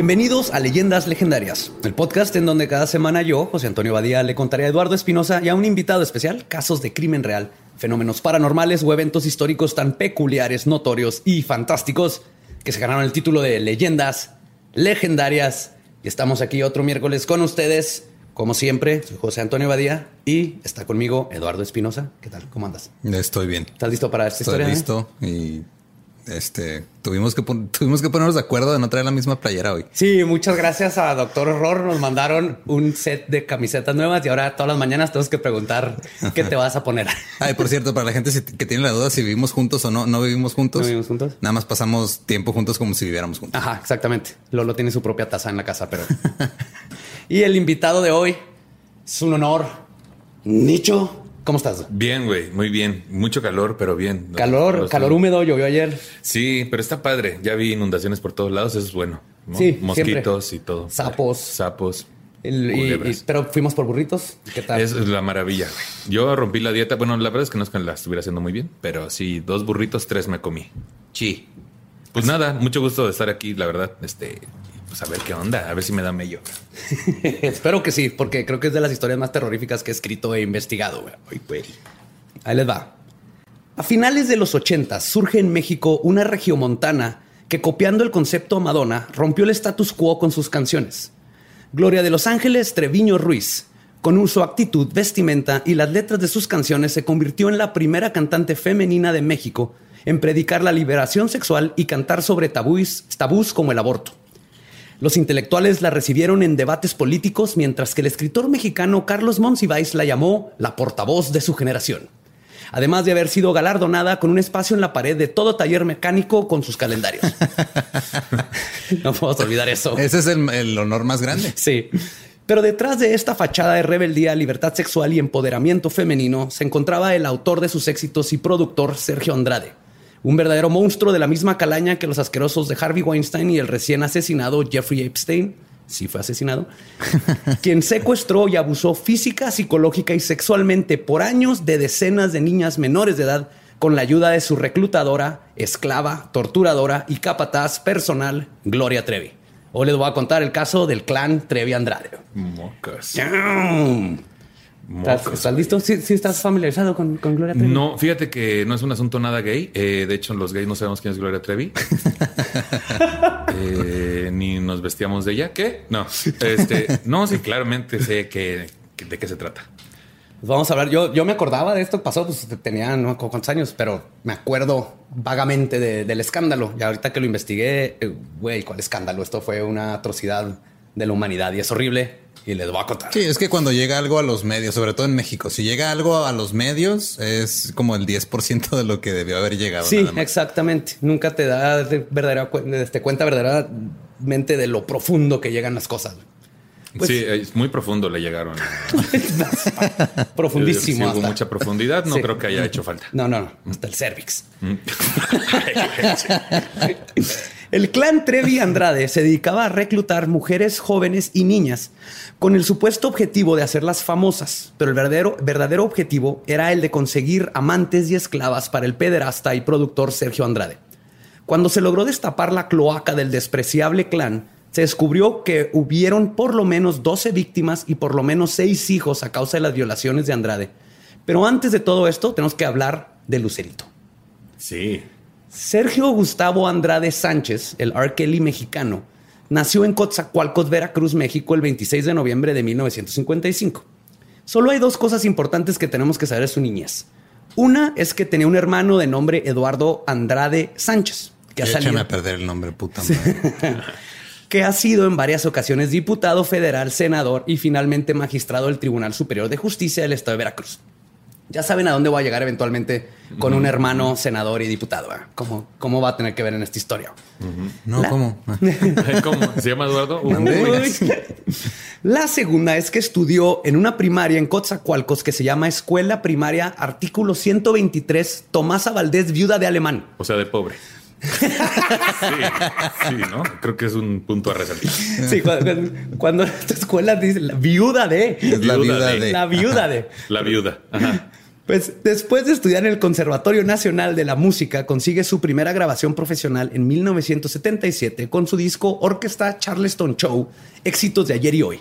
Bienvenidos a Leyendas Legendarias, el podcast en donde cada semana yo, José Antonio Badía, le contaré a Eduardo Espinosa y a un invitado especial casos de crimen real, fenómenos paranormales o eventos históricos tan peculiares, notorios y fantásticos que se ganaron el título de Leyendas Legendarias. Y estamos aquí otro miércoles con ustedes. Como siempre, soy José Antonio Badía y está conmigo Eduardo Espinosa. ¿Qué tal? ¿Cómo andas? Estoy bien. ¿Estás listo para esta Estoy historia? eh? listo y este tuvimos que tuvimos que ponernos de acuerdo de no traer la misma playera hoy. Sí, muchas gracias a Doctor Horror. Nos mandaron un set de camisetas nuevas y ahora todas las mañanas tenemos que preguntar qué te vas a poner. Ay, por cierto, para la gente que tiene la duda si vivimos juntos o no, no vivimos juntos. ¿No vivimos juntos? Nada más pasamos tiempo juntos como si viviéramos juntos. Ajá, exactamente. Lolo tiene su propia taza en la casa, pero. y el invitado de hoy es un honor. Nicho, ¿cómo estás? Bien, güey, muy bien. Mucho calor, pero bien. Calor, calor húmedo, llovió ayer. Sí, pero está padre. Ya vi inundaciones por todos lados, eso es bueno. ¿no? Sí, Mosquitos y todo. Sapos. Sapos. El- y- pero fuimos por burritos. ¿Qué tal? Es la maravilla. güey. Yo rompí la dieta. Bueno, la verdad es que no es que la estuviera haciendo muy bien, pero sí, dos burritos, tres me comí. Sí. Pues nada, mucho gusto de estar aquí, la verdad. Este, pues a ver qué onda, a ver si me da mello. Espero que sí, porque creo que es de las historias más terroríficas que he escrito e investigado. Ahí les va. A finales de los 80 surge en México una regiomontana que copiando el concepto Madonna rompió el status quo con sus canciones. Gloria de los Ángeles Treviño Ruiz, con su actitud, vestimenta y las letras de sus canciones se convirtió en la primera cantante femenina de México en predicar la liberación sexual y cantar sobre tabús, tabús como el aborto. Los intelectuales la recibieron en debates políticos, mientras que el escritor mexicano Carlos Monsiváis la llamó la portavoz de su generación. Además de haber sido galardonada con un espacio en la pared de todo taller mecánico con sus calendarios. no podemos olvidar eso. Ese es el, el honor más grande. Sí. Pero detrás de esta fachada de rebeldía, libertad sexual y empoderamiento femenino se encontraba el autor de sus éxitos y productor Sergio Andrade, un verdadero monstruo de la misma calaña que los asquerosos de Harvey Weinstein y el recién asesinado Jeffrey Epstein. Sí fue asesinado. quien secuestró y abusó física, psicológica y sexualmente por años de decenas de niñas menores de edad con la ayuda de su reclutadora, esclava, torturadora y capataz personal, Gloria Trevi. Hoy les voy a contar el caso del clan Trevi Andrade. Mocas. ¿Estás, listo? ¿Sí, sí estás familiarizado con, con Gloria Trevi? No, fíjate que no es un asunto nada gay. Eh, de hecho, los gays no sabemos quién es Gloria Trevi. Eh, ni nos vestíamos de ella. ¿Qué? No. Este, no, sí, claramente sé que, que- de qué se trata. Pues vamos a hablar. Yo, yo me acordaba de esto, pasó, pues tenía no cuántos años, pero me acuerdo vagamente de- del escándalo. Y ahorita que lo investigué, eh, güey, ¿cuál escándalo? Esto fue una atrocidad de la humanidad y es horrible. Y les voy a contar. Sí, es que cuando llega algo a los medios, sobre todo en México, si llega algo a los medios, es como el 10% de lo que debió haber llegado. Sí, nada más. exactamente. Nunca te da de verdadera cu- este, cuenta verdaderamente de lo profundo que llegan las cosas. Pues- sí, es muy profundo le llegaron. Profundísimo. Sí, hubo mucha profundidad. No Sí. creo que haya hecho falta. No, no, no. Hasta el cervix. El clan Trevi Andrade se dedicaba a reclutar mujeres jóvenes y niñas con el supuesto objetivo de hacerlas famosas, pero el verdadero, verdadero objetivo era el de conseguir amantes y esclavas para el pederasta y productor Sergio Andrade. Cuando se logró destapar la cloaca del despreciable clan, se descubrió que hubieron por lo menos 12 víctimas y por lo menos 6 hijos a causa de las violaciones de Andrade. Pero antes de todo esto, tenemos que hablar de Lucerito. Sí. Sergio Gustavo Andrade Sánchez, el R. Kelly mexicano, nació en Coatzacoalcos, Veracruz, México, el 26 de noviembre de 1955. Solo hay dos cosas importantes que tenemos que saber de su niñez. Una es que tenía un hermano de nombre Eduardo Andrade Sánchez, que ha, salido- a perder el nombre, puta madre. que ha sido en varias ocasiones diputado federal, senador y finalmente magistrado del Tribunal Superior de Justicia del Estado de Veracruz. Ya saben a dónde voy a llegar eventualmente con un hermano senador y diputado. ¿verdad? ¿Cómo, ¿Cómo va a tener que ver en esta historia? No, ¿cómo? ¿Cómo? ¿Se llama Eduardo? La segunda es que estudió en una primaria en Coatzacoalcos que se llama Escuela Primaria Artículo 123 Tomasa Valdés, viuda de alemán. O sea, de pobre. Sí, sí, ¿no? Creo que es un punto a resaltar. Sí, cuando, cuando esta escuela dice la viuda de. Es la Viuda viuda de- de... La viuda de. La viuda. Ajá. Pues después de estudiar en el Conservatorio Nacional de la Música, consigue su primera grabación profesional en 1977 con su disco Orquesta Charleston Show, éxitos de ayer y hoy.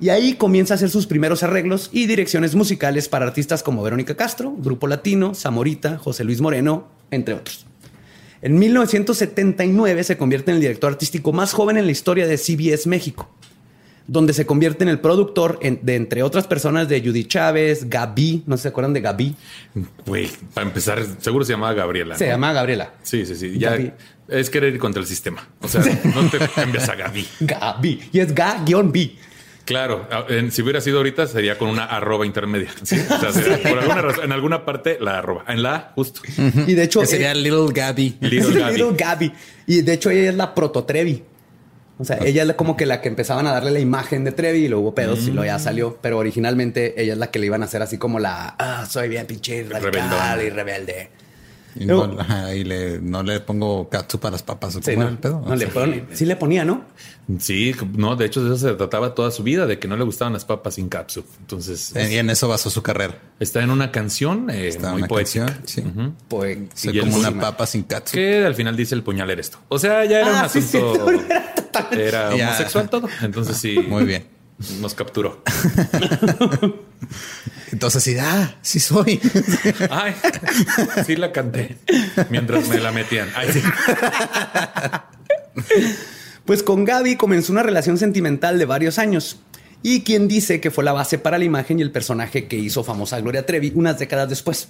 Y ahí comienza a hacer sus primeros arreglos y direcciones musicales para artistas como Verónica Castro, Grupo Latino, Zamorita, José Luis Moreno, entre otros. En 1979 se convierte en el director artístico más joven en la historia de CBS México, donde se convierte en el productor en- de, entre otras personas, de Judy Chávez, Gaby, no sé si se acuerdan de Gaby. Güey, para empezar, seguro se llamaba Gabriela. Se ¿no? llama Gabriela. Sí, sí, sí. Ya Gaby. es querer ir contra el sistema. O sea, no te cambias a Gaby. Gaby. Y es Ga-B. Claro, si hubiera sido ahorita sería con una arroba intermedia. ¿sí? O sea, sería por alguna razón, en alguna parte la arroba. En la A, justo. Y de hecho, Que sería eh, Little Gabby. Little Gaby. Little Gaby. Y de hecho, ella es la proto Trevi. O sea, ella es como que la que empezaban a darle la imagen de Trevi y luego hubo pedos y luego ya salió. Pero originalmente ella es la que le iban a hacer así como la ah, soy bien pinche radical y rebelde. Y, no, ajá, y le, no le pongo katsu para las papas. ¿o Sí, no, era el pedo? no le pone- sí le ponía, ¿no? Sí, no, de hecho de eso se trataba toda su vida, de que no le gustaban las papas sin cápsula. Entonces, Eh, Y en eso basó su carrera. está en una canción eh, Está muy una poética. canción, sí. Como una papa sin katsu. Que al final dice el puñal era esto. O sea, ya era Ah, un sí, sí, asunto. era totalmente- era Ya. homosexual todo. Entonces sí. Muy bien. Nos capturó. Entonces sí, ah, sí soy. Ay, sí la canté mientras me la metían. Ay, sí. Pues con Gaby comenzó una relación sentimental de varios años. Y quien dice que fue la base para la imagen y el personaje que hizo famosa Gloria Trevi unas décadas después.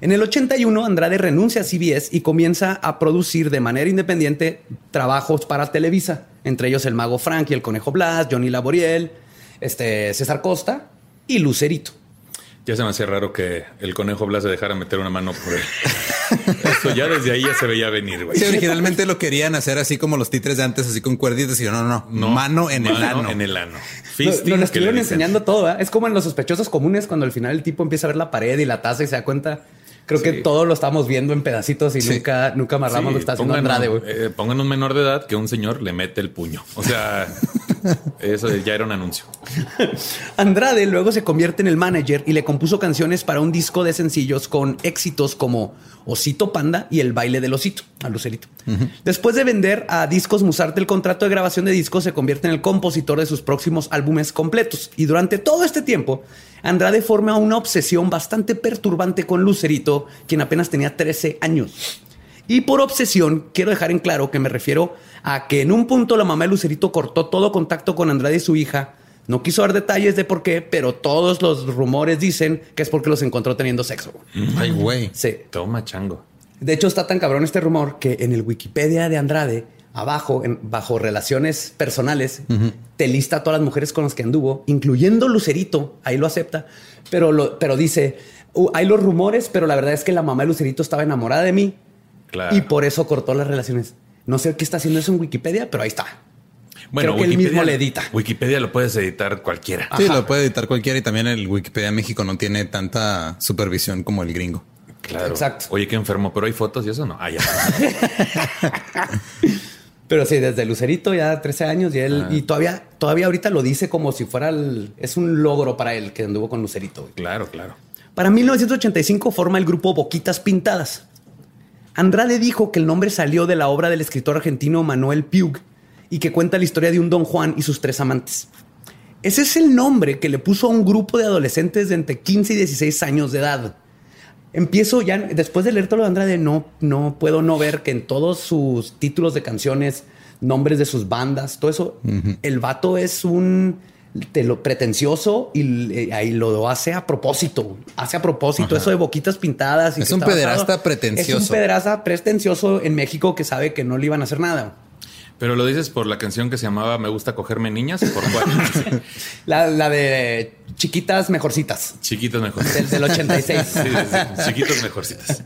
En el 81, Andrade renuncia a CBS y comienza a producir de manera independiente trabajos para Televisa, entre ellos El Mago Frank y El Conejo Blas, Johnny Laboriel, este, César Costa y Lucerito. Ya se me hacía raro que el conejo Blas se dejara meter una mano por él. Eso ya desde ahí ya se veía venir, güey. Sí, originalmente lo querían hacer así como los titres de antes, así con cuerditas. Y yo, no, no, no. Mano en el ano. En el ano. Fisting, nos lo que estuvieron enseñando todo. ¿eh? Es como en los sospechosos comunes cuando al final el tipo empieza a ver la pared y la taza y se da cuenta. Creo que todo lo estamos viendo en pedacitos y Sí. nunca, nunca amarramos Sí, lo que está haciendo pongan, Andrade, güey. eh, pongan un menor de edad que un señor le mete el puño. O sea, eso ya era un anuncio. Andrade luego se convierte en el manager y le compuso canciones para un disco de sencillos con éxitos como Osito Panda y El baile del osito, a Lucerito. Después de vender a Discos Musarte el contrato de grabación de discos, se convierte en el compositor de sus próximos álbumes completos. Y durante todo este tiempo, Andrade forma una obsesión bastante perturbante con Lucerito, quien apenas tenía 13 años. Y por obsesión, quiero dejar en claro que me refiero a que en un punto la mamá de Lucerito cortó todo contacto con Andrade y su hija. No quiso dar detalles de por qué, pero todos los rumores dicen que es porque los encontró teniendo sexo. Ay, güey. Sí. Toma chango. De hecho, está tan cabrón este rumor que en el Wikipedia de Andrade, abajo, en- bajo relaciones personales, te lista a todas las mujeres con las que anduvo, incluyendo Lucerito. Ahí lo acepta, pero, lo, pero dice: "Uh, hay los rumores, pero la verdad es que la mamá de Lucerito estaba enamorada de mí Claro. y por eso cortó las relaciones. No sé qué está haciendo eso en Wikipedia, pero ahí está. Bueno, Creo que él mismo le edita. Wikipedia lo puedes editar cualquiera. Sí, Ajá. lo puede editar cualquiera y también el Wikipedia México no tiene tanta supervisión como el gringo. Claro. Exacto. Oye, qué enfermo, pero hay fotos y eso no. Ah, ya. Pero sí, desde Lucerito ya 13 años y él, y todavía, todavía ahorita lo dice como si fuera el, es un logro para él que anduvo con Lucerito. güey. Claro, claro. Para 1985 forma el grupo Boquitas Pintadas. Andrade dijo que el nombre salió de la obra del escritor argentino Manuel Piug y que cuenta la historia de un don Juan y sus tres amantes. Ese es el nombre que le puso a un grupo de adolescentes de entre 15 y 16 años de edad. Empiezo ya, después de leer todo lo de Andrade, no, no puedo no ver que en todos sus títulos de canciones, nombres de sus bandas, todo eso, el vato es un te lo pretencioso y ahí lo hace a propósito. Hace a propósito eso de boquitas pintadas. y Es que un pederasta basado- pretencioso. Es un pederasta pretencioso en México que sabe que no le iban a hacer nada. Pero lo dices por la canción que se llamaba Me gusta cogerme niñas. ¿Por cuál? La, la de chiquitas mejorcitas. Chiquitos mejor. Del, del 86. Sí, sí, sí. Chiquitos mejorcitas.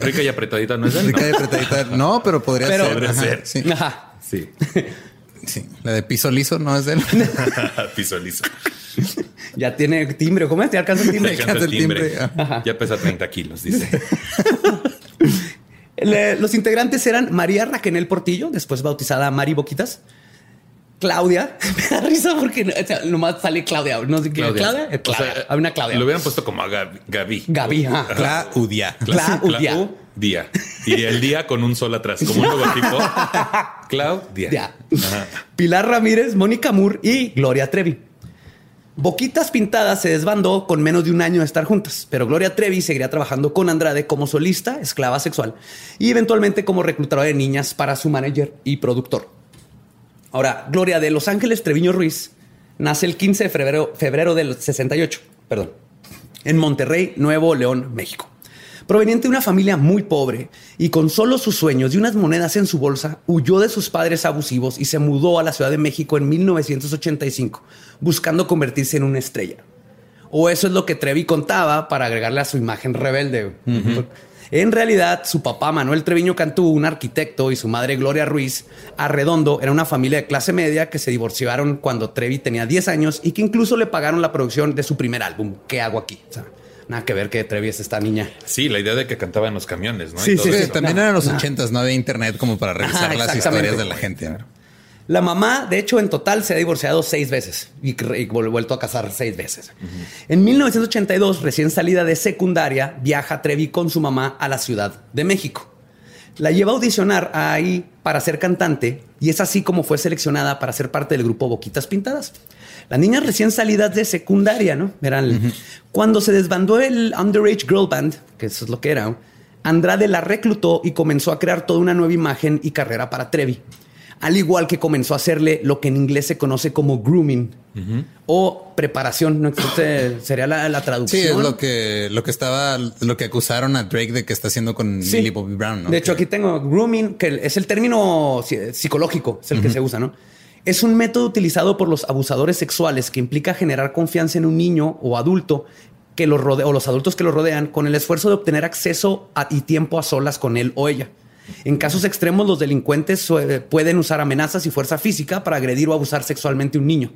Rica y apretadita, ¿no es él? Rica No. y apretadita. No, pero podría Pero- ser. Podría Ajá, ser. Sí, Ajá. Sí. sí. La de piso liso no es de él. Piso liso. Ya tiene timbre. ¿Cómo es? ¿Ya alcanza el Ya timbre? alcanza alcanza el timbre. Ya pesa 30 kilos, dice. Le- Los integrantes eran María Raquenel Portillo, después bautizada Mari Boquitas. Claudia. Me da risa porque o sea, nomás sale Claudia. No sé qué. Claudia. Claudia. Eh, O sea, Claudia. Hay una Claudia. Lo hubieran puesto como a Gaby. Gaby. Gaby. ajá. Claudia. Claudia. Clau- Día. Y el día con un sol atrás, como un logotipo. Claudia. Pilar Ramírez, Mónica Moore y Gloria Trevi. Boquitas Pintadas se desbandó con menos de un año de estar juntas, pero Gloria Trevi seguiría trabajando con Andrade como solista, esclava sexual y eventualmente como reclutadora de niñas para su manager y productor. Ahora, Gloria de Los Ángeles Treviño Ruiz nace el 15 de febrero, febrero del 68, perdón, en Monterrey, Nuevo León, México. Proveniente de una familia muy pobre y con solo sus sueños y unas monedas en su bolsa, huyó de sus padres abusivos y se mudó a la Ciudad de México en 1985, buscando convertirse en una estrella. O eso es lo que Trevi contaba para agregarle a su imagen rebelde. En realidad, su papá Manuel Treviño Cantú, un arquitecto, y su madre Gloria Ruiz Arredondo era una familia de clase media que se divorciaron cuando Trevi tenía 10 años y que incluso le pagaron la producción de su primer álbum, ¿Qué hago aquí? O sea, nada que ver que Trevi es esta niña. Sí, la idea de que cantaba en los camiones, ¿no? Y Sí, todo sí, eso. También No, eran los ochentas, no había internet como para revisar Ajá, las historias de la gente. ¿no? La mamá, de hecho, en total se ha divorciado seis veces y, y vuelto a casar seis veces. En 1982, recién salida de secundaria, viaja Trevi con su mamá a la Ciudad de México. La lleva a audicionar ahí para ser cantante y es así como fue seleccionada para ser parte del grupo Boquitas Pintadas. Las niñas recién salidas de secundaria, ¿no? Eran cuando se desbandó el Underage Girl Band, que eso es lo que era, Andrade la reclutó y comenzó a crear toda una nueva imagen y carrera para Trevi. Al igual que comenzó a hacerle lo que en inglés se conoce como grooming o preparación, ¿no? Sería la, la traducción. Sí, es lo que, lo que estaba, lo que acusaron a Drake de que está haciendo con Sí. Millie Bobby Brown, ¿no? De hecho, aquí tengo grooming, que es el término psicológico, es el que se usa, ¿no? Es un método utilizado por los abusadores sexuales que implica generar confianza en un niño o adulto que los rodea, o los adultos que lo rodean con el esfuerzo de obtener acceso a- y tiempo a solas con él o ella. En casos extremos, los delincuentes pueden usar amenazas y fuerza física para agredir o abusar sexualmente a un niño.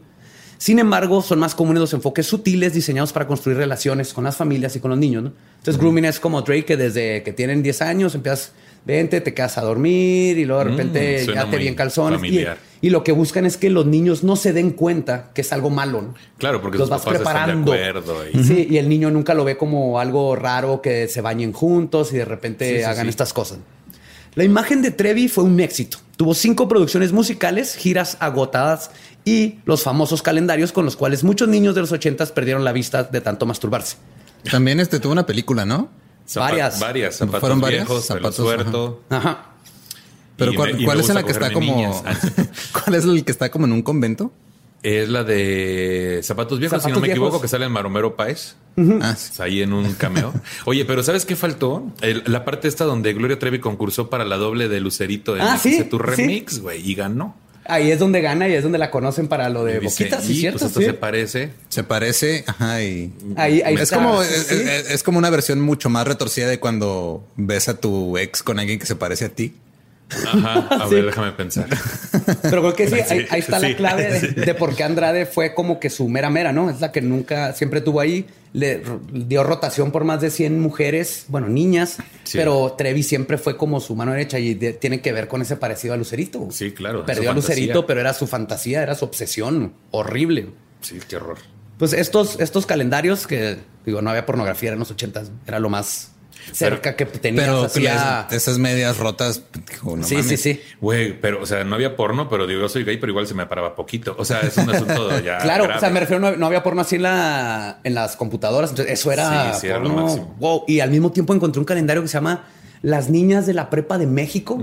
Sin embargo, son más comunes los enfoques sutiles diseñados para construir relaciones con las familias y con los niños. ¿no? Entonces, grooming es como Drake, que desde que tienen 10 años empiezas, vente, te quedas a dormir y luego de Mm, repente ya te muy bien calzones. Familiar. Y lo que buscan es que los niños no se den cuenta que es algo malo. ¿no? Claro, porque los sus vas papás están de preparando. acuerdo y- Sí, y el niño nunca lo ve como algo raro que se bañen juntos y de repente Sí, sí, hagan sí. estas cosas. La imagen de Trevi fue un éxito. Tuvo cinco producciones musicales, giras agotadas y los famosos calendarios con los cuales muchos niños de los ochentas perdieron la vista de tanto masturbarse. También este tuvo una película, ¿no? Zapa- Varias. Varias. Zapatos ¿Fueron varias? viejos, Zapatos. Ajá. Pero Y ¿cuál, me- y cuál me es en la que está como, niñas. Cuál es el que está como en un convento? Es la de Zapatos Viejos, si Zapatos no me equivoco, que sale en Maromero Páez. Ah, sí. Ahí en un cameo. Oye, pero ¿sabes qué faltó? El- la parte esta donde Gloria Trevi concursó para la doble de Lucerito de Ah, sí, tu remix, güey, y ganó. Ahí es donde gana y es donde la conocen para lo de Y dice, boquitas, ¿sí "Y, cierto? pues esto Sí. se parece. Se parece, ajá, y Ahí, ahí Es está, como, sí, es, sí. es- es como una versión mucho más retorcida de cuando ves a tu ex con alguien que se parece a ti. Ajá. A ver, déjame pensar. Pero creo que sí, ahí, ahí está sí. la clave de, de por qué Andrade fue como que su mera mera, ¿no? Es la que nunca, siempre tuvo ahí, le dio rotación por más de 100 mujeres, bueno, niñas, pero Trevi siempre fue como su mano derecha y de- tiene que ver con ese parecido a Lucerito. Sí, claro, Perdió a Lucerito, fantasía. pero era su fantasía, era su obsesión horrible. Sí, qué horror. Pues estos, estos calendarios que, digo, no había pornografía en los ochentas, era lo más cerca que tenías Pero hacia... esas medias rotas, dijo, no sí, mames. sí, sí. Güey, pero, o sea, no había porno, pero digo, yo soy gay, pero igual se me paraba poquito. O sea, es un asunto ya. Claro, grave. o sea, me refiero, no, no había porno así en, la, en las computadoras. Entonces, eso era, Sí, sí, era lo porno. máximo. Wow. Y al mismo tiempo encontré un calendario que se llama Las Niñas de la Prepa de México.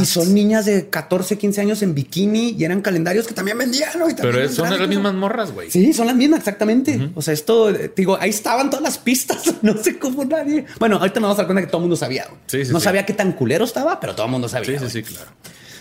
Y son niñas de 14, 15 años en bikini y eran calendarios que también vendían. ¿no? Y también Pero son las mismas morras, güey. Sí, son las mismas, exactamente. O sea, esto, eh, digo, ahí estaban todas las pistas. No sé cómo nadie. Bueno, ahorita nos vamos a dar cuenta que todo el mundo sabía. Sí, sí, no sí. sabía qué tan culero estaba, pero todo el mundo sabía. Sí, sí, sí, claro.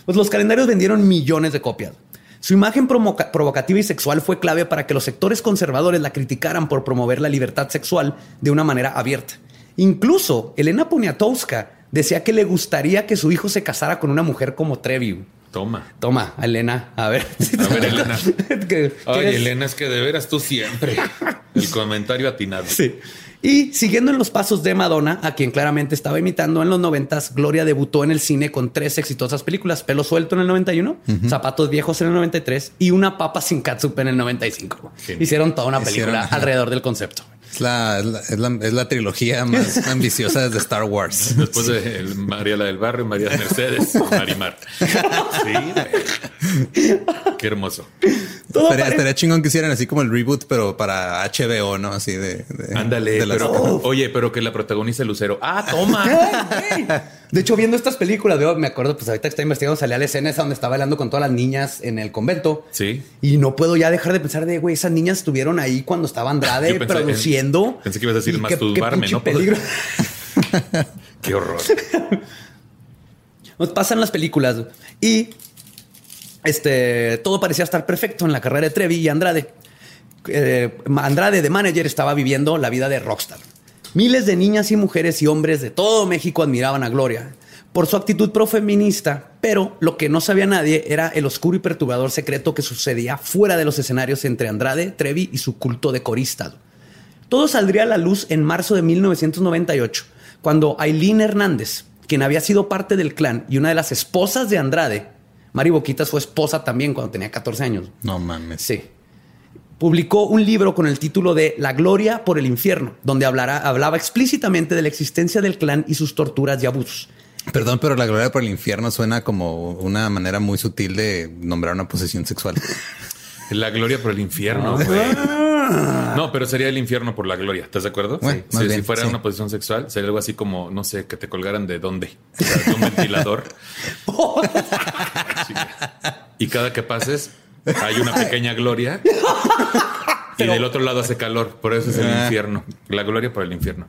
Pues los calendarios vendieron millones de copias. Su imagen provoca- provocativa y sexual fue clave para que los sectores conservadores la criticaran por promover la libertad sexual de una manera abierta. Incluso Elena Poniatowska decía que le gustaría que su hijo se casara con una mujer como Trevi. Toma. Toma, Elena, a ver. A ver, Elena. ¿Qué- Ay? Elena, es que de veras tú siempre. El comentario atinado. Sí. Y siguiendo en los pasos de Madonna, a quien claramente estaba imitando en los noventas, Gloria debutó en el cine con tres exitosas películas: Pelo suelto en el 91, Zapatos viejos en el 93 y Una papa sin catsup en el 95. Genial. Hicieron toda una película Hicieron, alrededor del concepto. Es la, es, la, es la- trilogía más ambiciosa desde Star Wars. Después de el Mariela del Barrio, María Mercedes, Marimar. Sí. Qué hermoso. Todo Estaría, estaría chingón que hicieran así como el reboot, pero para HBO, ¿no? Así de. de- Ándale, de pero oye, pero que la protagonice Lucero. Ah, toma. De hecho, viendo estas películas, me acuerdo, pues ahorita que está investigando, salía la escena esa donde estaba bailando con todas las niñas en el convento. Sí. Y no puedo ya dejar de pensar de, güey, esas niñas estuvieron ahí cuando estaba Andrade pensé en- produciendo. pensé que ibas a decir masturbarme, ¿no? peligro. Qué horror. Nos pasan las películas y este todo parecía estar perfecto en la carrera de Trevi y Andrade. Eh, Andrade de manager estaba viviendo la vida de rockstar. Miles de niñas y mujeres y hombres de todo México admiraban a Gloria por su actitud profeminista, pero lo que no sabía nadie era el oscuro y perturbador secreto que sucedía fuera de los escenarios entre Andrade, Trevi y su culto de corista. Todo saldría a la luz en marzo de 1998, cuando Aileen Hernández, quien había sido parte del clan y una de las esposas de Andrade, Mari Boquitas fue esposa también cuando tenía 14 años. No mames. Sí. Publicó un libro con el título de La Gloria por el Infierno, donde hablará- hablaba explícitamente de la existencia del clan y sus torturas y abusos. Perdón, pero la gloria por el infierno suena como una manera muy sutil de nombrar una posesión sexual. La gloria por el infierno, güey. No, pero sería el infierno por la gloria. ¿Estás de acuerdo? Bueno, Sí. Si- bien, si fuera sí. una posición sexual, sería algo así como, no sé, que te colgaran de dónde. O sea, de un ventilador. Sí. Y cada que pases, hay una pequeña gloria. Y del otro lado hace calor. Por eso es el Ah. infierno. La gloria por el infierno.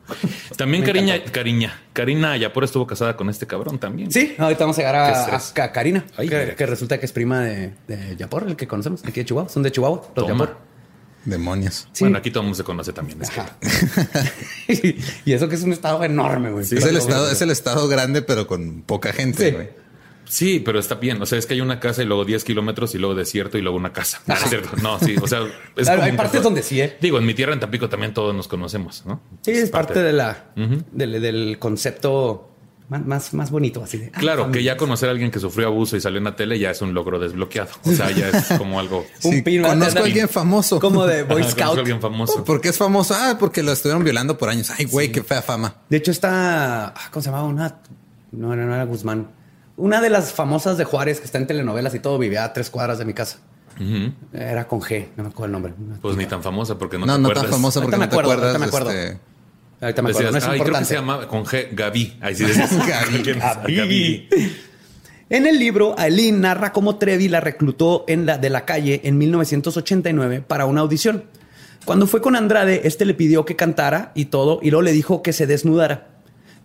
También Cariña, Cariña. Karina Yapor estuvo casada con este cabrón también. Sí, ahorita vamos a llegar a, estrés. a- a Karina, Ay, que, resulta que es prima de, de Yapor, el que conocemos, aquí de Chihuahua. Son de Chihuahua, los Toma. Yapor. Demonios. Sí. Bueno, aquí todo el mundo se conoce también. es que- Ajá. y eso que es un estado enorme, güey. es, el estado, es el estado grande, pero con poca gente, Sí. güey. Sí, pero está bien. O sea, es que hay una casa y luego 10 kilómetros y luego desierto y luego una casa. No, es cierto. No, sí. O sea, es Hay- como hay partes donde sí, ¿eh? Digo, en mi tierra en Tampico también todos nos conocemos, ¿no? Sí, es parte de la, del, del concepto más, más, bonito, así de. ah, Claro, que ya conocer a alguien que sufrió abuso y salió en la tele ya es un logro desbloqueado. O sea, ya es como algo. Un Sí, pin- conozco a alguien famoso. Como de Boy Conozco a Scout. alguien famoso. ¿Por qué es famoso? Ah, porque lo estuvieron violando por años. Ay, güey, qué fea fama. De hecho, está. ah, ¿Cómo se llamaba? Una. No, no, no era Guzmán. Una de las famosas de Juárez que está en telenovelas y todo vivía a tres cuadras de mi casa. Era con G, no me acuerdo el nombre. Pues ni tan famosa porque no, No, te no, acuerdas. tan famosa porque Ahorita me no te acuerdo, acuerdas. ahorita me acuerdo. este, Ahorita me acuerdo, Decías, no es Ay, creo que importante. se llama con G, Gaby. Ahí sí decías. Gaby. En el libro, Aileen narra cómo Trevi la reclutó en la, de la calle en 1989 para una audición. Cuando fue con Andrade, este le pidió que cantara y todo, y luego le dijo que se desnudara.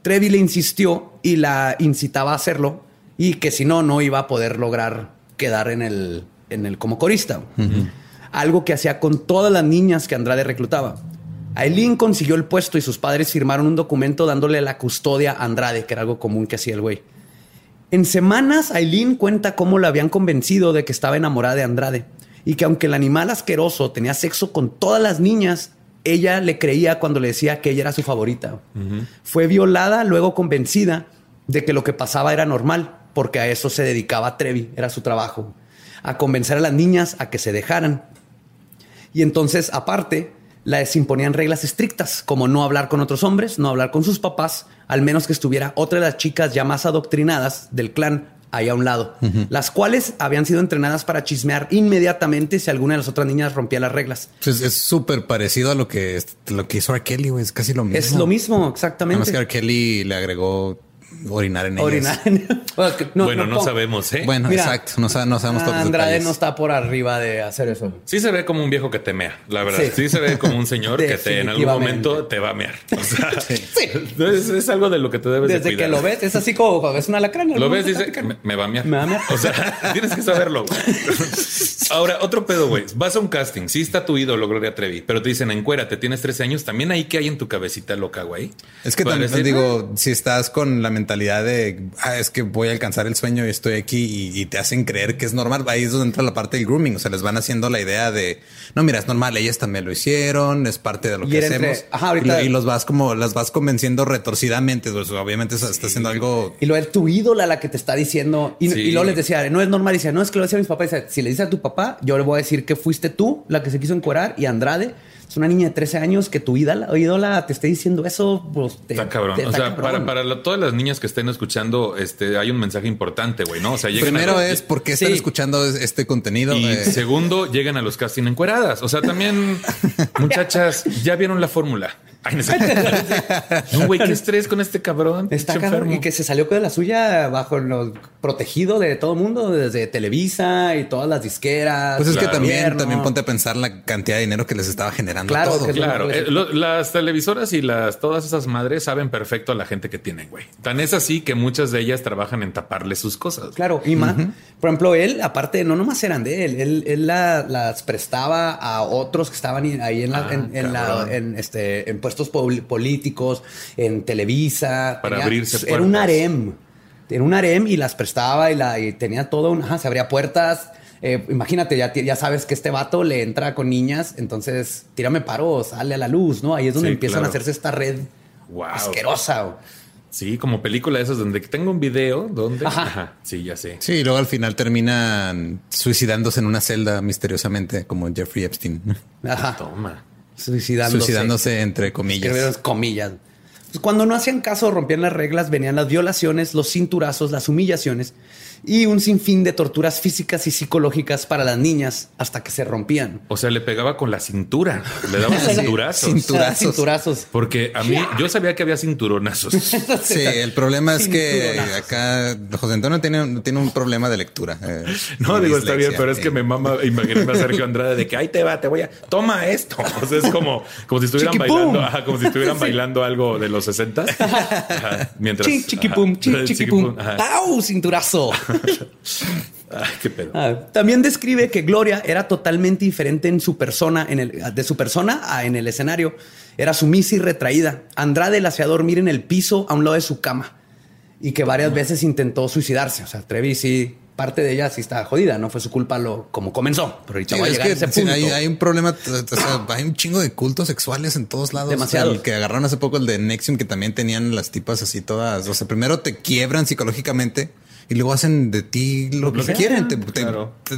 Trevi le insistió y la incitaba a hacerlo, y que si no, no iba a poder lograr quedar en el, en el como corista. Algo que hacía con todas las niñas que Andrade reclutaba. Aileen consiguió el puesto y sus padres firmaron un documento dándole la custodia a Andrade, que era algo común que hacía el güey. En semanas, Aileen cuenta cómo la habían convencido de que estaba enamorada de Andrade y que aunque el animal asqueroso tenía sexo con todas las niñas, ella le creía cuando le decía que ella era su favorita. Fue violada, luego convencida de que lo que pasaba era normal, porque a eso se dedicaba Trevi, era su trabajo, a convencer a las niñas a que se dejaran. Y entonces, aparte, les imponían reglas estrictas, como no hablar con otros hombres, no hablar con sus papás, al menos que estuviera otra de las chicas ya más adoctrinadas del clan ahí a un lado, las cuales habían sido entrenadas para chismear inmediatamente si alguna de las otras niñas rompía las reglas. Pues es súper parecido a lo que, lo que hizo R. Kelly, güey. Es casi lo mismo. Es lo mismo, exactamente. Nada más que R. Kelly le agregó orinar en ellas. Orinar en- No, bueno, no, no, sabemos, ¿eh? Bueno, Mira, exacto. No, no sabemos todos Andrade detalles. no está por arriba de hacer eso. Sí se ve como un viejo que te mea, la verdad. Sí. Sí, se ve como un señor que te, en algún momento te va a mear. O sea, es, es algo de lo que te debes de Desde cuidar. que lo ves, es así como cuando ves una alacrán. Lo ves, dice, me, me va a mear. Me va a mear. O sea, tienes que saberlo. güey. Ahora, otro pedo, güey. Vas a un casting. Sí está tu ídolo, Gloria Trevi, pero te dicen, encuérate, tienes 13 años. También ahí que hay en tu cabecita loca, güey. Es que Para también decir, digo, si estás con la mentalidad de ah, es que voy a alcanzar el sueño y estoy aquí y, y te hacen creer que es normal, ahí es donde entra la parte del grooming. O sea, les van haciendo la idea de no, mira, es normal, ellas también lo hicieron, es parte de lo Y que entre- hacemos. Ajá, ahorita- y, lo- y los vas como las vas convenciendo retorcidamente. Pues, obviamente está haciendo algo. Y lo es tu ídola la que te está diciendo. Y, Sí. y luego les decía, no es normal. Y decía, no es que lo decía a mis papás. Dice, si le dices a tu papá, yo le voy a decir que fuiste tú la que se quiso encuerar y Andrade es una niña de 13 años que tu ídola, ídola te esté diciendo eso. Pues, te- Está cabrón. te- o sea, cabrón. para, para la- todas las niñas que estén escuchando, este, hay un mensaje importante, güey, ¿no? O sea, Primero a, es por qué están Sí. escuchando este contenido. Y Eh, segundo, llegan a los casting encueradas. O sea, también, muchachas, ya vieron la fórmula. Ay, no, güey, qué estrés con este cabrón. Está cabrón. enfermo. Y que se salió de la suya bajo lo protegido de todo el mundo, desde Televisa y todas las disqueras. pues es que también, también ponte a pensar la cantidad de dinero que les estaba generando Claro, todo. Claro, eh, lo- las televisoras y las todas esas madres saben perfecto a la gente que tienen, güey. Tan es así que muchas de ellas trabajan en taparle sus cosas. Claro, y más. Por ejemplo, él, aparte, no nomás eran de él, él, él la- las prestaba a otros que estaban ahí en, la, Ah, en, en la- en, este, en puestos pol- políticos, en Televisa. Para abrirse Era un puertas. harem. Era un harem y las prestaba y, la, y tenía todo un. Ajá, se abría puertas. Eh, imagínate, ya, ya sabes que este vato le entra con niñas, entonces tírame paro, sale a la luz, ¿no? Ahí es donde Sí, empiezan claro. a hacerse esta red Wow. asquerosa. Sí, como película de esas donde tengo un video donde. Ajá. Ajá. Sí, ya sé. Sí, y luego al final terminan suicidándose en una celda misteriosamente, como Jeffrey Epstein. Ajá. Toma. Suicidándose. Suicidándose entre comillas. Escribieron comillas. Pues cuando no hacían caso, rompían las reglas, venían las violaciones, los cinturazos, las humillaciones y un sinfín de torturas físicas y psicológicas para las niñas hasta que se rompían. O sea, le pegaba con la cintura. Le daba cinturazos. Cinturazos. Cinturazos. Porque a mí, yo sabía que había cinturonazos. Sí, el problema es que acá José Antonio tiene, tiene un problema de lectura. eh, No, digo, está bien, pero es que me mama imaginarme a Sergio Andrade de que ahí te va, te voy a toma esto. O sea, es como, como si estuvieran Chiquipum. bailando, ajá, como si estuvieran bailando algo de los 60 mientras Chi, chiquipum, ajá, chi, chiquipum. ajá. ¡Au! Cinturazo. Ay, qué pedo. Ah, También describe que Gloria era totalmente diferente en su persona, en el, de su persona a en el escenario. Era sumisa y retraída. Andrade la hacía dormir en el piso a un lado de su cama y que varias veces intentó suicidarse. O sea, Trevi sí, parte de ella sí está jodida. No fue su culpa lo como comenzó. Pero ahorita Sí, va a es llegar a que ese sí, punto. hay, hay un problema, o sea, hay un chingo de cultos sexuales en todos lados. Demasiado. O sea, el que agarraron hace poco el de Nexium, que también tenían las tipas así todas. O sea, primero te quiebran psicológicamente y luego hacen de ti lo, que sea, quieren. Te, te- claro. te-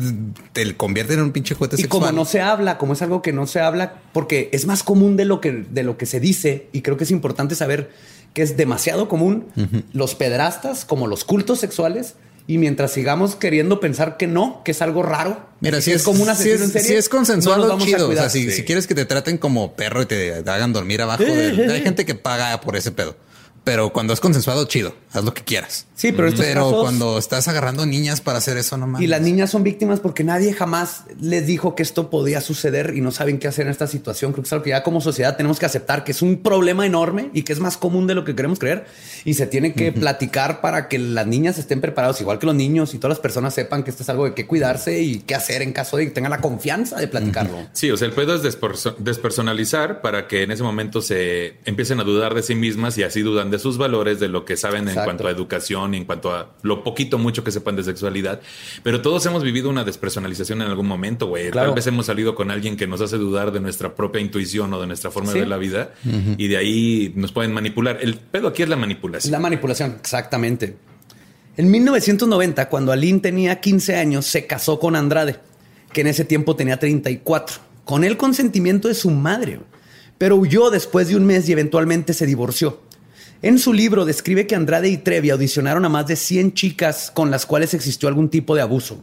te convierten en un pinche juguete Y sexual. como no se habla, como es algo que no se habla, porque es más común de lo que, de lo que se dice, y creo que es importante saber que es demasiado común los pedrastas como los cultos sexuales, y mientras sigamos queriendo pensar que no, que es algo raro, Mira, si es, como un si es, en serie, si es consensuado, no nos vamos a chido. O sea, si, Sí. si quieres que te traten como perro y te hagan dormir abajo, de- hay gente que paga por ese pedo. Pero cuando es consensuado, chido, haz lo que quieras. Sí, pero estos Pero casos- cuando estás agarrando niñas para hacer eso, no mames. Y las niñas son víctimas porque nadie jamás les dijo que esto podía suceder y no saben qué hacer en esta situación. Creo que es algo que ya como sociedad tenemos que aceptar que es un problema enorme y que es más común de lo que queremos creer. Y se tiene que platicar para que las niñas estén preparados, igual que los niños y todas las personas sepan que esto es algo de qué cuidarse y qué hacer en caso de que tengan la confianza de platicarlo. Sí, o sea, el pedo es desperso- despersonalizar para que en ese momento se empiecen a dudar de sí mismas y así dudan de de sus valores, de lo que saben en cuanto a educación y en cuanto a lo poquito mucho que sepan de sexualidad. Pero todos hemos vivido una despersonalización en algún momento, güey. Claro. Tal vez hemos salido con alguien que nos hace dudar de nuestra propia intuición o de nuestra forma Sí. de ver la vida y de ahí nos pueden manipular. El pedo aquí es la manipulación. La manipulación, exactamente. En 1990, cuando Aline tenía 15 años, se casó con Andrade, que en ese tiempo tenía 34, con el consentimiento de su madre, pero huyó después de un mes y eventualmente se divorció. En su libro describe que Andrade y Trevi audicionaron a más de 100 chicas con las cuales existió algún tipo de abuso.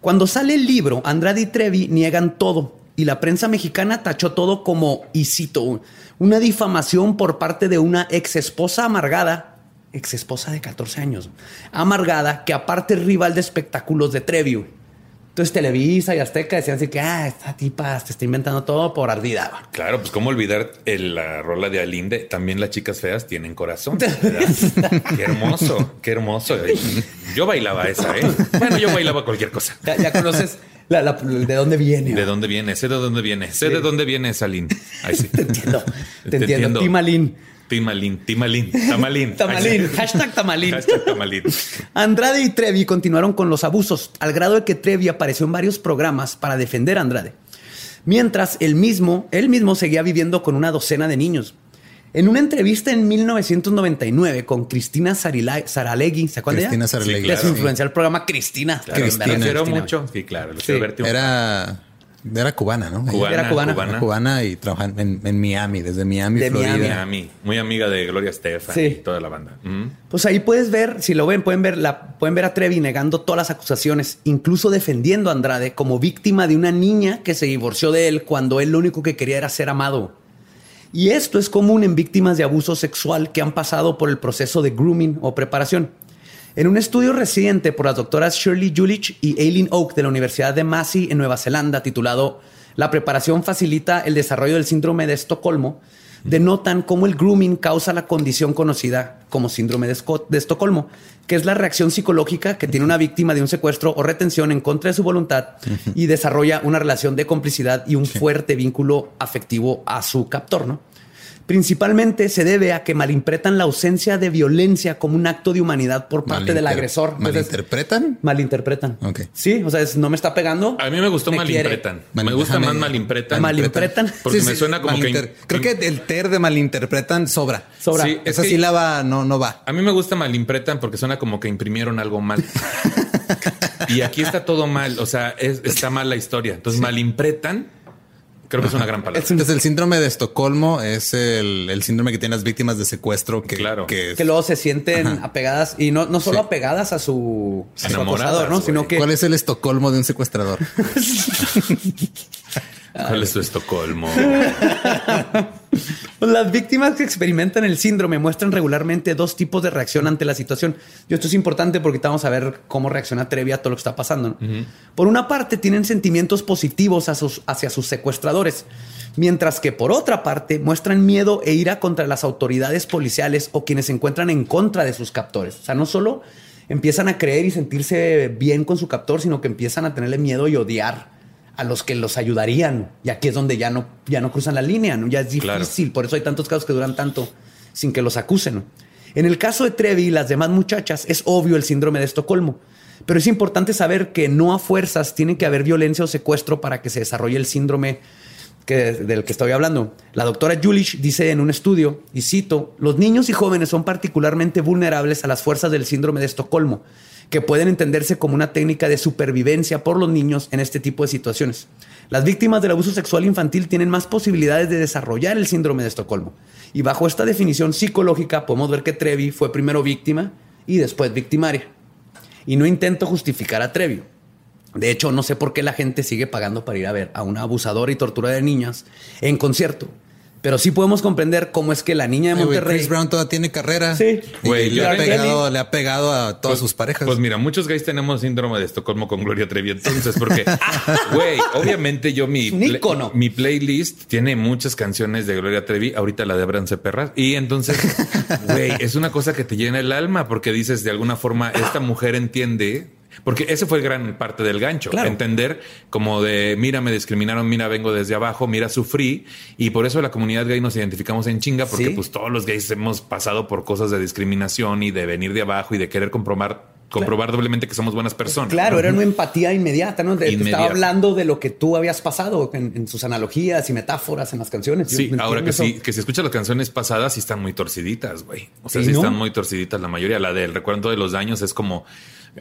Cuando sale el libro, Andrade y Trevi niegan todo y la prensa mexicana tachó todo como, y cito, una difamación por parte de una ex esposa amargada, ex esposa de 14 años, amargada, que aparte es rival de espectáculos de Trevi. Entonces Televisa y Azteca decían así que, ah, esta tipa te está inventando todo por ardida. Claro, pues cómo olvidar el- la rola de Alinde. También las chicas feas tienen corazón. qué hermoso, qué hermoso. Yo bailaba esa, ¿eh? Bueno, yo bailaba cualquier cosa. Ya, ya conoces la- la- de dónde viene. ¿De dónde viene? Sé de dónde viene. Sé de dónde viene esa Lin. Ahí sí. Te entiendo. Te, entiendo. Timalín. Timalín. Timalín. Tamalín. Tamalín. Sí. Hashtag tamalín. Hashtag tamalín. Andrade y Trevi continuaron con los abusos, al grado de que Trevi apareció en varios programas para defender a Andrade. Mientras él mismo, él mismo seguía viviendo con una docena de niños. En una entrevista en 1999 con Cristina Sarila- Saralegui, ¿se acuerdan? de ella? Cristina Saralegui, De claro. su influencial programa Cristina. Claro, Cristina. me refiero Cristina. mucho. Sí, claro. Sí. Era, era cubana, ¿no? Cubana, Era cubana. cubana. Era cubana y trabajaba en, en Miami, desde Miami, De Florida. Miami. Muy amiga de Gloria Estefan Sí. y toda la banda. Mm. Pues ahí puedes ver, si lo ven, pueden ver, la, pueden ver a Trevi negando todas las acusaciones, incluso defendiendo a Andrade como víctima de una niña que se divorció de él cuando él lo único que quería era ser amado. Y esto es común en víctimas de abuso sexual que han pasado por el proceso de grooming o preparación. En un estudio reciente por las doctoras Shirley Julich y Aileen Oak de la Universidad de Massey en Nueva Zelanda, titulado La preparación facilita el desarrollo del síndrome de Estocolmo, denotan cómo el grooming causa la condición conocida como síndrome de, Esco- de Estocolmo, que es la reacción psicológica que tiene una víctima de un secuestro o retención en contra de su voluntad y desarrolla una relación de complicidad y un fuerte vínculo afectivo a su captor, ¿no? Principalmente se debe a que malimpretan la ausencia de violencia como un acto de humanidad por parte del agresor. Entonces, ¿Malinterpretan? Malinterpretan. Ok. Sí, o sea, es, no me está pegando. A mí me gustó me quiere. Me gusta más malimpretan. Malimpretan. Porque Sí, me sí, suena como que... Creo que el ter de malinterpretan sobra. Sobra. Sí, es Esa que- sílaba no, no va. A mí me gusta malimpretan porque suena como que imprimieron algo mal. y aquí está todo mal. O sea, es- está mal la historia. Entonces, malimpretan, creo que es una gran palabra. Es el síndrome de Estocolmo es el, el síndrome que tienen las víctimas de secuestro que, Claro. que es- que luego se sienten Ajá. apegadas y no, no solo Sí. apegadas a su, a su Enamoradas, acosador, ¿no? Sino que ¿Cuál es el Estocolmo de un secuestrador? ¿Cuál es tu Estocolmo? Las víctimas que experimentan el síndrome muestran regularmente dos tipos de reacción ante la situación. Y esto es importante porque vamos a ver cómo reacciona Trevi a todo lo que está pasando. ¿no? Por una parte, tienen sentimientos positivos a sus- hacia sus secuestradores, mientras que por otra parte, muestran miedo e ira contra las autoridades policiales o quienes se encuentran en contra de sus captores. O sea, no solo empiezan a creer y sentirse bien con su captor, sino que empiezan a tenerle miedo y odiar a los que los ayudarían. Y aquí es donde ya no, ya no cruzan la línea, ¿no? Ya es difícil. Claro. Por eso hay tantos casos que duran tanto sin que los acusen. ¿no? En el caso de Trevi y las demás muchachas, es obvio el síndrome de Estocolmo. Pero es importante saber que no a fuerzas tiene que haber violencia o secuestro para que se desarrolle el síndrome que, del que estoy hablando. La doctora Julich dice en un estudio, y cito, los niños y jóvenes son particularmente vulnerables a las fuerzas del síndrome de Estocolmo, que pueden entenderse como una técnica de supervivencia por los niños en este tipo de situaciones. Las víctimas del abuso sexual infantil tienen más posibilidades de desarrollar el síndrome de Estocolmo. Y bajo esta definición psicológica podemos ver que Trevi fue primero víctima y después victimaria. Y no intento justificar a Trevi. De hecho, no sé por qué la gente sigue pagando para ir a ver a una abusadora y tortura de niñas en concierto. Pero sí podemos comprender cómo es que la niña de Ay, güey, Monterrey... Chris Brown todavía tiene carrera. Sí. Y Güey, le, ha pegado, Kelly. le ha pegado a todas sus parejas. Pues mira, muchos gays tenemos síndrome de Estocolmo con Gloria Trevi. Entonces, porque, güey, obviamente yo mi, ícono. mi playlist tiene muchas canciones de Gloria Trevi. Ahorita la de Abrance Perras. Y entonces, güey, es una cosa que te llena el alma porque dices de alguna forma, esta mujer entiende Porque ese fue gran parte del gancho. Claro. Entender como de, mira, me discriminaron, mira, vengo desde abajo, mira, sufrí. Y por eso la comunidad gay nos identificamos en chinga, porque Sí. pues todos los gays hemos pasado por cosas de discriminación y de venir de abajo y de querer comprobar, comprobar doblemente que somos buenas personas. Claro, era una empatía inmediata, ¿no? Te estaba hablando de lo que tú habías pasado en, en sus analogías y metáforas en las canciones. Sí, ahora que eso. sí, que si escuchas las canciones pasadas, sí están muy torciditas, güey. O sea, Sí, sí, ¿no? están muy torciditas la mayoría. La del recuerdo de los daños es como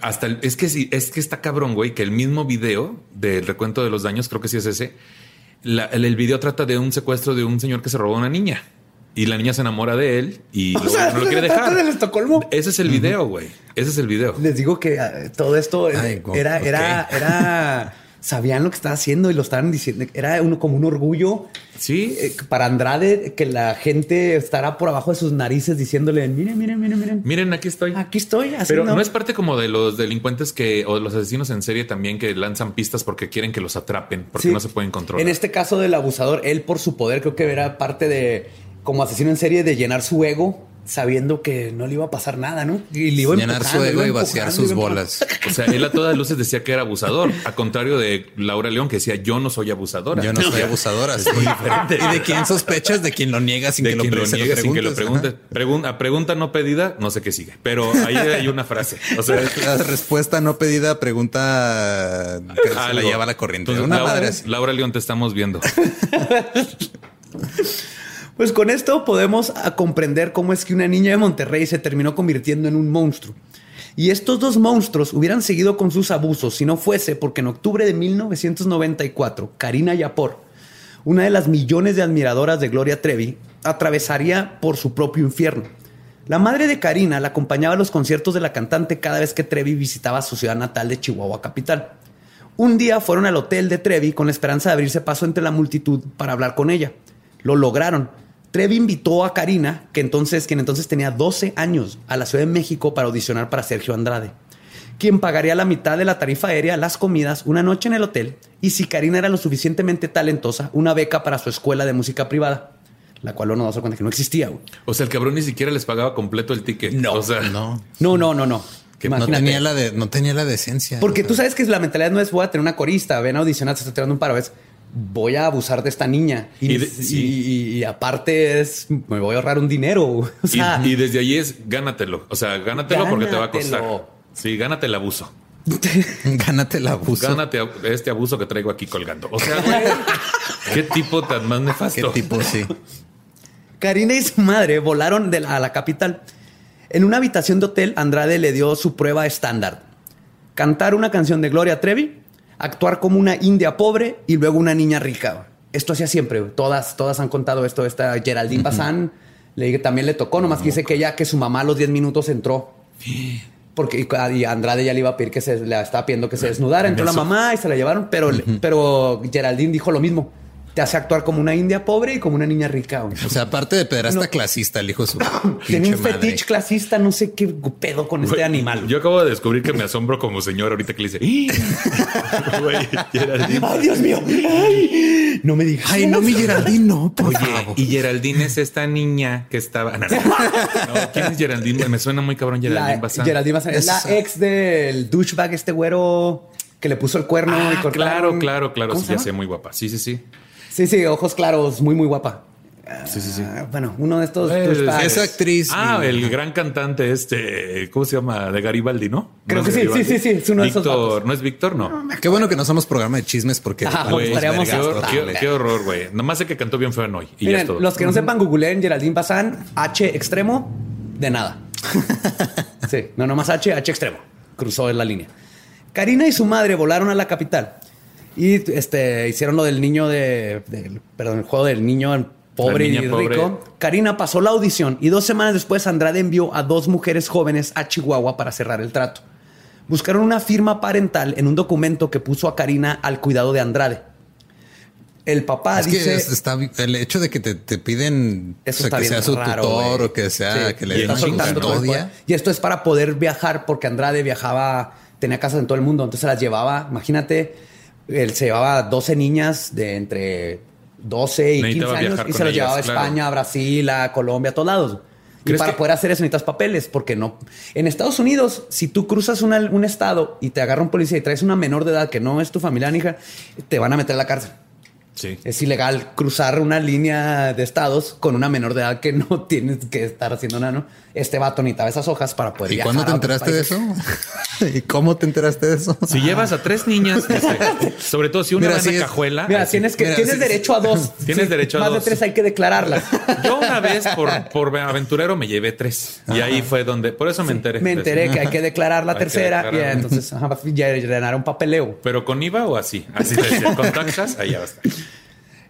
hasta el- es que sí, es que está cabrón, güey, que el mismo video del recuento de los daños, creo que sí es ese. la- el, el video trata de un secuestro de un señor que se robó a una niña y la niña se enamora de él y O luego sea, no lo quiere trata dejar. del Estocolmo. Ese es el video, güey. Ese es el video. Les digo que eh, todo esto eh, era, era, era, sabían lo que estaba haciendo y lo estaban diciendo. Era uno como un orgullo Sí. eh, para Andrade que la gente estará por abajo de sus narices diciéndole, miren, miren, miren, miren. Miren, aquí estoy. Aquí estoy. Pero no. no es parte como de los delincuentes que o de los asesinos en serie también que lanzan pistas porque quieren que los atrapen, porque Sí. no se pueden controlar. En este caso del abusador, él por su poder creo que era parte de, como asesino en serie, de llenar su ego sabiendo que no le iba a pasar nada, ¿no? Y le iba Llenar su ego y vaciar sus bolas. O sea, él a todas luces decía que era abusador, a contrario de Laura León que decía yo no soy abusadora. Yo no soy abusadora. sí. ¿Y de quién sospechas? De quien lo niega sin de que lo, quien lo pre- se niega sin que lo preguntes. pregunte. Pregun- a pregunta no pedida, no sé qué sigue. Pero ahí hay una frase. O sea, Ajá. La respuesta no pedida, pregunta que se la lleva la corriente. Entonces, Una Laura, madre. Laura León, te estamos viendo. Pues con esto podemos ah, comprender cómo es que una niña de Monterrey se terminó convirtiendo en un monstruo. Y estos dos monstruos hubieran seguido con sus abusos si no fuese porque en octubre de 1994, Karina Yapor, una de las millones de admiradoras de Gloria Trevi, atravesaría por su propio infierno. La madre de Karina la acompañaba a los conciertos de la cantante cada vez que Trevi visitaba su ciudad natal de Chihuahua capital. Un día fueron al hotel de Trevi con la esperanza de abrirse paso entre la multitud para hablar con ella. Lo lograron. Trevi invitó a Karina, que entonces, quien entonces tenía 12 años, a la Ciudad de México para audicionar para Sergio Andrade, quien pagaría la mitad de la tarifa aérea, las comidas, una noche en el hotel y, si Karina era lo suficientemente talentosa, una beca para su escuela de música privada, la cual uno se cuenta que no existía. güey. O sea, el cabrón ni siquiera les pagaba completo el ticket. No, o sea, No. No, no, no, no. Que no Imagínate. tenía la de, no tenía la decencia. Porque tú sabes que la mentalidad no es voy a tener una corista, ven a audicionar, te estoy tirando un paro, es voy a abusar de esta niña. Y, Y de- y- sí. y- y aparte es me voy a ahorrar un dinero. O Y, sea, y desde ahí es gánatelo. O sea, gánatelo porque te va a costar. Sí, gánate el abuso. Gánate el abuso. Gánate este abuso que traigo aquí colgando. O sea, güey, qué tipo tan más Qué nefasto. tipo, sí. Karina y su madre volaron de la- a la capital. En una habitación de hotel, Andrade le dio su prueba estándar. Cantar una canción de Gloria Trevi, actuar como una india pobre y luego una niña rica. Esto hacía siempre. Todas, todas han contado esto. Esta Geraldine Bazán le dije, también le tocó, nomás que dice que ella, que su mamá a los 10 minutos entró. Porque y- Andrade ya le iba a pedir que se le estaba pidiendo que se desnudara. Entró la mamá y se la llevaron, pero, pero Geraldine dijo lo mismo. Te hace actuar como una india pobre y como una niña rica. güey. O sea, aparte de pederasta clasista, el hijo de su Tiene un fetiche clasista, no sé qué pedo con este Güey, animal. Yo acabo de descubrir que me asombro como señor ahorita que le dice. Güey. Ay, Dios mío. Ay, no me digas. Ay, no, mi Geraldine, no, por Oye, favor. y Geraldine es esta niña que estaba. No, no. No, ¿Quién es Geraldine? Me suena muy cabrón Geraldine La, Bazán. Geraldine Bazán es la ex del douchebag, este güero que le puso el cuerno y Ah, cortaron. claro, claro, claro. ¿Cómo Sí, se ya sé, muy guapa. Sí, sí, sí. Sí, sí, ojos claros, muy, muy guapa. Sí, sí, sí. Ah, bueno, uno de estos douchebags. Esa actriz. Ah, y- el gran cantante este, ¿cómo se llama? De Garibaldi, ¿no? Creo ¿No que es sí, sí, sí, sí, es uno de esos Víctor, vatos. ¿no es Víctor? No. Qué bueno que no somos programa de chismes porque estaríamos qué, vergas qué- horror, güey. Nomás sé que cantó bien feo en hoy. Y ya Miren, es todo. los que no sepan, googleen Geraldine Bazán, H extremo, de nada. sí, no, nomás H, H extremo. Cruzó en la línea. Karina y su madre volaron a la capital y este, hicieron lo del niño de, perdón, el juego del niño pobre y pobre. rico. Karina pasó la audición y dos semanas después Andrade envió a dos mujeres jóvenes a Chihuahua para cerrar el trato. Buscaron una firma parental en un documento que puso a Karina al cuidado de Andrade. El papá Es que dice... es- está el hecho de que te, te piden Eso o sea, que sea su raro, tutor o que sea Sí, que le den custodia. Y esto es para poder viajar porque Andrade viajaba, tenía casas en todo el mundo, entonces se las llevaba, imagínate, él se llevaba 12 niñas de entre 12 y 15 Necesitaba años y se ellas, llevaba a claro. España, a Brasil, a Colombia, a todos lados. Y para poder hacer eso necesitas papeles, porque no. En Estados Unidos, si tú cruzas un estado y te agarra un policía y traes una menor de edad que no es tu familia, hija, te van a meter a la cárcel. Es ilegal cruzar una línea de estados con una menor de edad que no tienes que estar haciendo nada, ¿no? Este vato necesitaba esas hojas para poder ¿Y cuándo te enteraste de eso? ¿Y cómo te enteraste de eso? Si llevas a tres niñas, sobre todo si una va en cajuela. Mira, tienes que tienes derecho a dos. Tienes derecho a dos. Más de tres hay que declararlas. Yo una vez por, por aventurero me llevé tres y ahí fue donde, por eso me enteré. Me enteré que hay que declarar la tercera y entonces ya llenar un papeleo. Pero con IVA o así, así te decía, con taxas, ahí ya va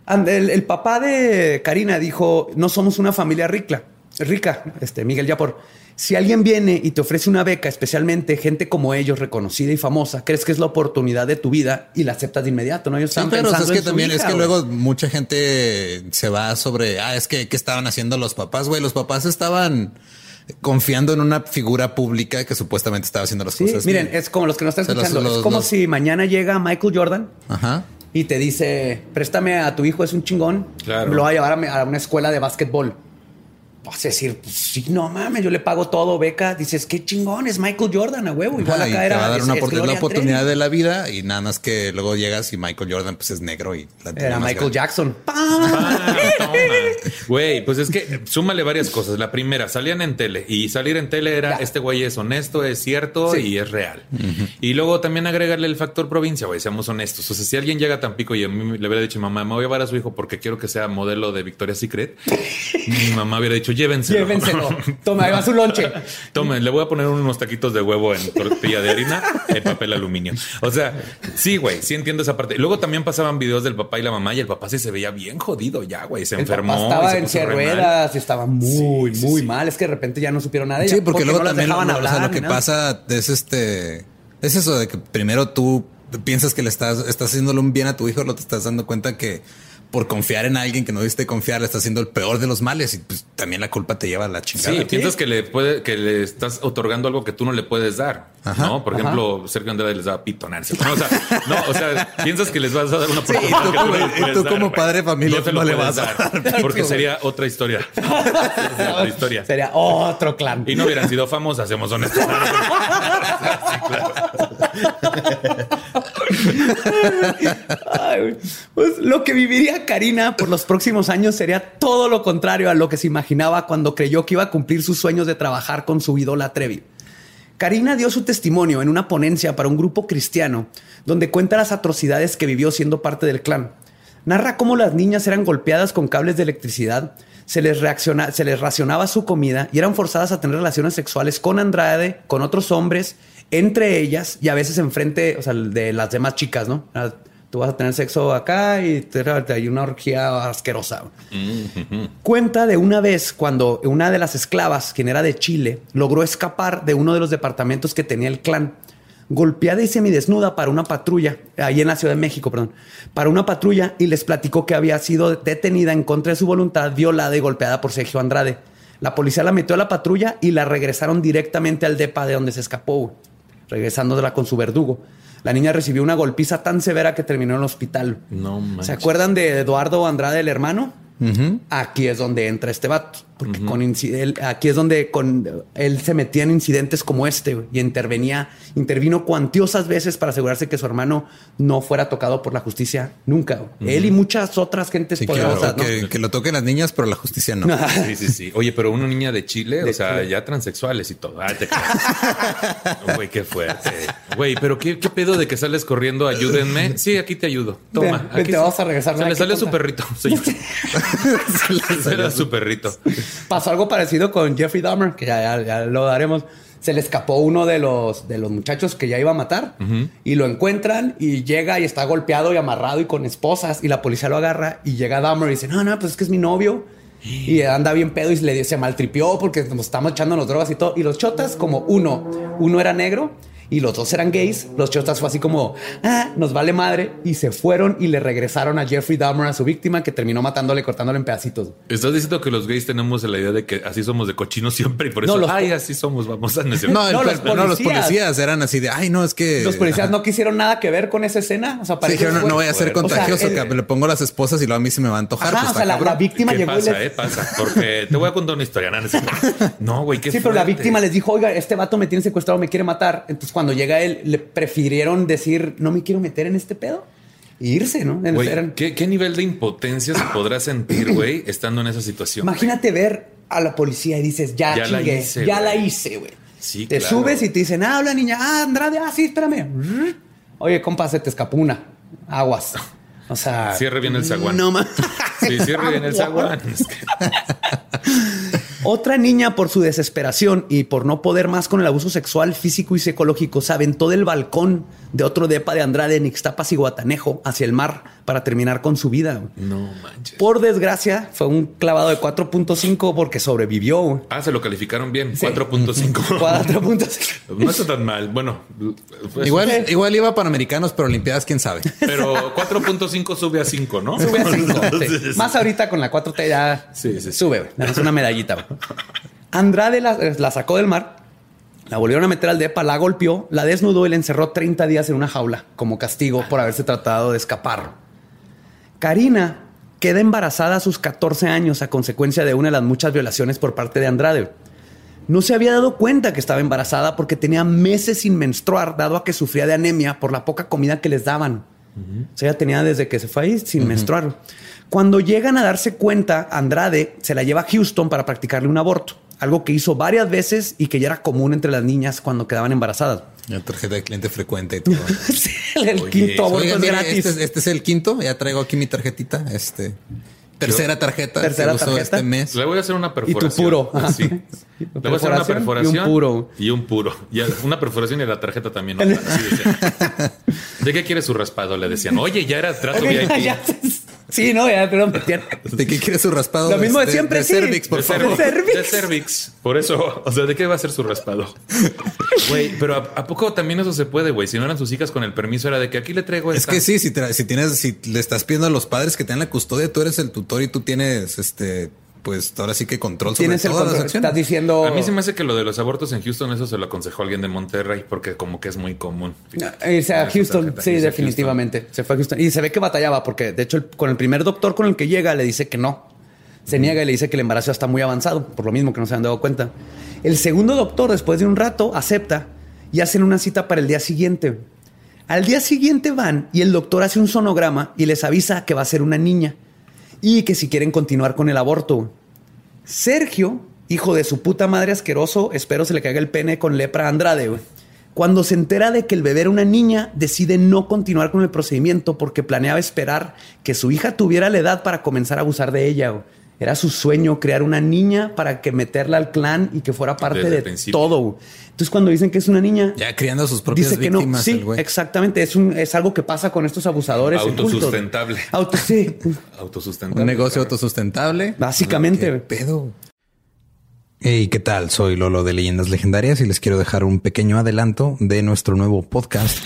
el, el, papá de Karina dijo, no somos una familia rica, rica, este, Miguel Yapor. Si alguien viene y te ofrece una beca, especialmente gente como ellos, reconocida y famosa, crees que es la oportunidad de tu vida y la aceptas de inmediato, ¿no? Ellos están pero es que también es que luego mucha gente se va sobre, ah, es que ¿qué estaban haciendo los papás, güey? Los papás estaban confiando en una figura pública que supuestamente estaba haciendo las cosas. Miren, es como los que nos están escuchando. es como si mañana llega Michael Jordan. Ajá y te dice, préstame a tu hijo, es un chingón, lo voy a llevar a, una escuela de básquetbol vas a decir, pues sí, no mames, yo le pago todo, beca. Dices, qué chingón, es Michael Jordan a huevo. Igual acá era. va a dar una oportunidad de la vida y nada más que luego llegas y Michael Jordan pues es negro y la Era Michael Jackson. Güey, pues es que súmale varias cosas. La primera, salían en tele y salir en tele era este güey es honesto, es cierto y es real. Y luego también agregarle el factor provincia, güey, seamos honestos. O sea, si alguien llega a Tampico y a mí le hubiera dicho, mamá, me voy a llevar a su hijo porque quiero que sea modelo de Victoria's Secret, mi mamá hubiera dicho, llévenselo. Llévenselo. Toma, ahí va su lonche. Tome, le voy a poner unos taquitos de huevo en tortilla de harina en papel aluminio. O sea, sí, güey, sí entiendo esa parte. Luego también pasaban videos del papá y la mamá y el papá sí se veía bien jodido ya, güey. Se enfermó. estaba en y estaba muy, muy mal. Es que de repente ya no supieron nada. Sí, porque, luego también hablar, lo que pasa es este. Es eso de que primero tú piensas que le estás, estás haciéndole un bien a tu hijo, lo te estás dando cuenta que por confiar en alguien que no diste confiar, le estás haciendo el peor de los males y pues también la culpa te lleva a la chingada. Sí, piensas que le puede, que le estás otorgando algo que tú no le puedes dar. ¿no? Por ejemplo, Sergio Andrade les da a pitonarse. No, o sea, no, o sea, piensas que les vas a dar una oportunidad. Sí, y tú, como, padre de familia no, le vas a dar. Porque sería otra historia. otra historia. Sería otro clan. Y no hubieran sido famosos, hacemos honestos. pues lo que viviría Karina por los próximos años sería todo lo contrario a lo que se imaginaba cuando creyó que iba a cumplir sus sueños de trabajar con su ídola Trevi. Karina dio su testimonio en una ponencia para un grupo cristiano donde cuenta las atrocidades que vivió siendo parte del clan. Narra cómo las niñas eran golpeadas con cables de electricidad, se les, racionaba su comida y eran forzadas a tener relaciones sexuales con Andrade, con otros hombres entre ellas y a veces enfrente, o de las demás chicas, ¿no? Tú vas a tener sexo acá y te, hay una orgía asquerosa. Cuenta de una vez cuando una de las esclavas, quien era de Chile, logró escapar de uno de los departamentos que tenía el clan, golpeada y semidesnuda para una patrulla, ahí en la Ciudad de México, perdón, para una patrulla y les platicó que había sido detenida en contra de su voluntad, violada y golpeada por Sergio Andrade. La policía la metió a la patrulla y la regresaron directamente al depa de donde se escapó regresándola con su verdugo. La niña recibió una golpiza tan severa que terminó en el hospital. No ¿Se acuerdan de Eduardo Andrade, el hermano? Aquí es donde entra este vato. Porque con aquí es donde con, él se metía en incidentes como este y intervenía, intervino cuantiosas veces para asegurarse que su hermano no fuera tocado por la justicia nunca. Él y muchas otras gentes poderosas. Que, lo toquen las niñas, pero la justicia no. sí, sí, sí. Oye, pero una niña de Chile, o sea, ya transexuales y todo. Ah, te Güey, qué fuerte. Güey, pero ¿qué, pedo de que sales corriendo? Ayúdenme. Sí, aquí te ayudo. Toma. aquí te vamos a regresar. Se le sale su perrito. se le sale su perrito. Pasó algo parecido con Jeffrey Dahmer, que ya, lo daremos. Se le escapó uno de los, de los muchachos que ya iba a matar y lo encuentran y llega y está golpeado y amarrado y con esposas y la policía lo agarra y llega Dahmer y dice, no, no, pues es que es mi novio. Y anda bien pedo y le se maltripió porque nos estamos echando las drogas y todo. Y los chotas, como uno, uno era negro y los dos eran gays, los chotas fue así como, ah, nos vale madre y se fueron y le regresaron a Jeffrey Dahmer a su víctima que terminó matándole, cortándole en pedacitos. Estás diciendo que los gays tenemos la idea de que así somos de cochinos siempre y por No, eso, los ay, así somos, vamos a No, No, los no, los policías. policías eran así de, ay, no, es que... Los policías Ajá. no quisieron nada que ver con esa escena. O sea, Sí, para dijeron, ellos no, no voy a ser o sea, contagioso, el- que le pongo las esposas y luego a mí se me va a antojar. Ajá, pues, o sea, la, víctima ¿Qué llegó y pasa, les- eh? Pasa. Porque te voy a contar una historia. No, cierto. no güey, qué Sí, pero la víctima les dijo, oiga, este vato me tiene secuestrado, me quiere matar. Entonces, cuando llega él, le prefirieron decir, no me quiero meter en este pedo e irse, ¿no? Eran- ¿qué, qué nivel de impotencia se podrá sentir, güey, estando en esa situación? Imagínate ver a la policía y dices, ya, Ya la hice, ya la hice, güey. Sí, te claro. subes y te dicen, ah, habla niña, ah, Andrade, ah, sí, espérame. Oye, compa, se te escapó una. Aguas. O sea, Cierre bien el zaguán. No más. Sí, cierre bien el zaguán. Otra niña, por su desesperación y por no poder más con el abuso sexual, físico y psicológico, se aventó del balcón de otro depa de Andrade en Ixtapas y Guatanejo hacia el mar para terminar con su vida. No manches. Por desgracia, fue un clavado de 4.5 porque sobrevivió. Ah, se lo calificaron bien. 4.5. 4.5. No está tan mal. Bueno, pues, Igual, igual iba Panamericanos, pero Olimpiadas, quién sabe. Pero 4.5 sube a 5, ¿no? Sube a 5. Entonces, Más ahorita con la 4T ya Sí, sí. sube. güey. Es una medallita. güey. Andrade la, la sacó del mar, la volvieron a meter al depa, la golpeó, la desnudó y la encerró 30 días en una jaula como castigo por haberse tratado de escapar. Karina queda embarazada a sus 14 años a consecuencia de una de las muchas violaciones por parte de Andrade. No se había dado cuenta que estaba embarazada porque tenía meses sin menstruar, dado a que sufría de anemia por la poca comida que les daban. O sea, ella tenía desde que se fue ahí sin menstruar. Cuando llegan a darse cuenta, Andrade se la lleva a Houston para practicarle un aborto, algo que hizo varias veces y que ya era común entre las niñas cuando quedaban embarazadas. La tarjeta de cliente frecuente y todo. Sí, el Oye, quinto aborto Oigan, es mire, gratis. Este, es- este es el quinto. Ya traigo aquí mi tarjetita. Este tercera tarjeta. Tercera que uso tarjeta. este mes. Le voy a hacer una Y tu perforación. puro. Sí. Le voy a hacer una perforación perforación y un puro. Y un puro. Y una perforación y la tarjeta también. ¿no? Así. ¿De qué quiere su raspado? Le decían. Oye, ya era trato VIP. Ya- sí, no, ya, perdón. ¿De qué quiere su raspado? Lo mismo de siempre, De sí. cervix, por de favor. cervix, Cervix. de cervix. Por eso, o sea, ¿de qué va a ser su raspado? Güey, pero ¿a, a poco también eso se puede, güey? Si no eran sus hijas con el permiso, era de que aquí le traigo Es esta. que sí, si tienes, si le estás pidiendo a los padres que tengan la custodia, tú eres el tutor y tú tienes este, pues ahora sí que control sobre Tienes el todas las control. acciones. Estás diciendo. A mí se me hace que lo de los abortos en Houston, eso se lo aconsejó alguien de Monterrey, porque como que es muy común. Irse a Poner su Houston, tarjeta, sí, definitivamente. Se fue a Houston. Y se ve que batallaba porque, de hecho, el- con el primer doctor con el que llega, le dice que no. Se niega y le dice que el embarazo está muy avanzado, por lo mismo que no se han dado cuenta. El segundo doctor, después de un rato, acepta y hacen una cita para el día siguiente. Al día siguiente van y el doctor hace un sonograma y les avisa que va a ser una niña y que si quieren continuar con el aborto. Sergio, hijo de su puta madre asqueroso, espero se le caiga el pene con lepra a Andrade. Cuando se entera de que el bebé era una niña, decide no continuar con el procedimiento porque planeaba esperar que su hija tuviera la edad para comenzar a abusar de ella. Era su sueño crear una niña para que meterla al clan y que fuera parte Desde de todo. Entonces, cuando dicen que es una niña, Ya criando a sus propias dice que no. víctimas, Sí, el güey. exactamente. Es, un, es algo que pasa con estos abusadores. Autosustentable. Auto, sí, Autosustentable. Un negocio autosustentable. básicamente. ¿Qué güey. pedo? Hey, ¿qué tal? Soy Lolo de Leyendas Legendarias y les quiero dejar un pequeño adelanto de nuestro nuevo podcast.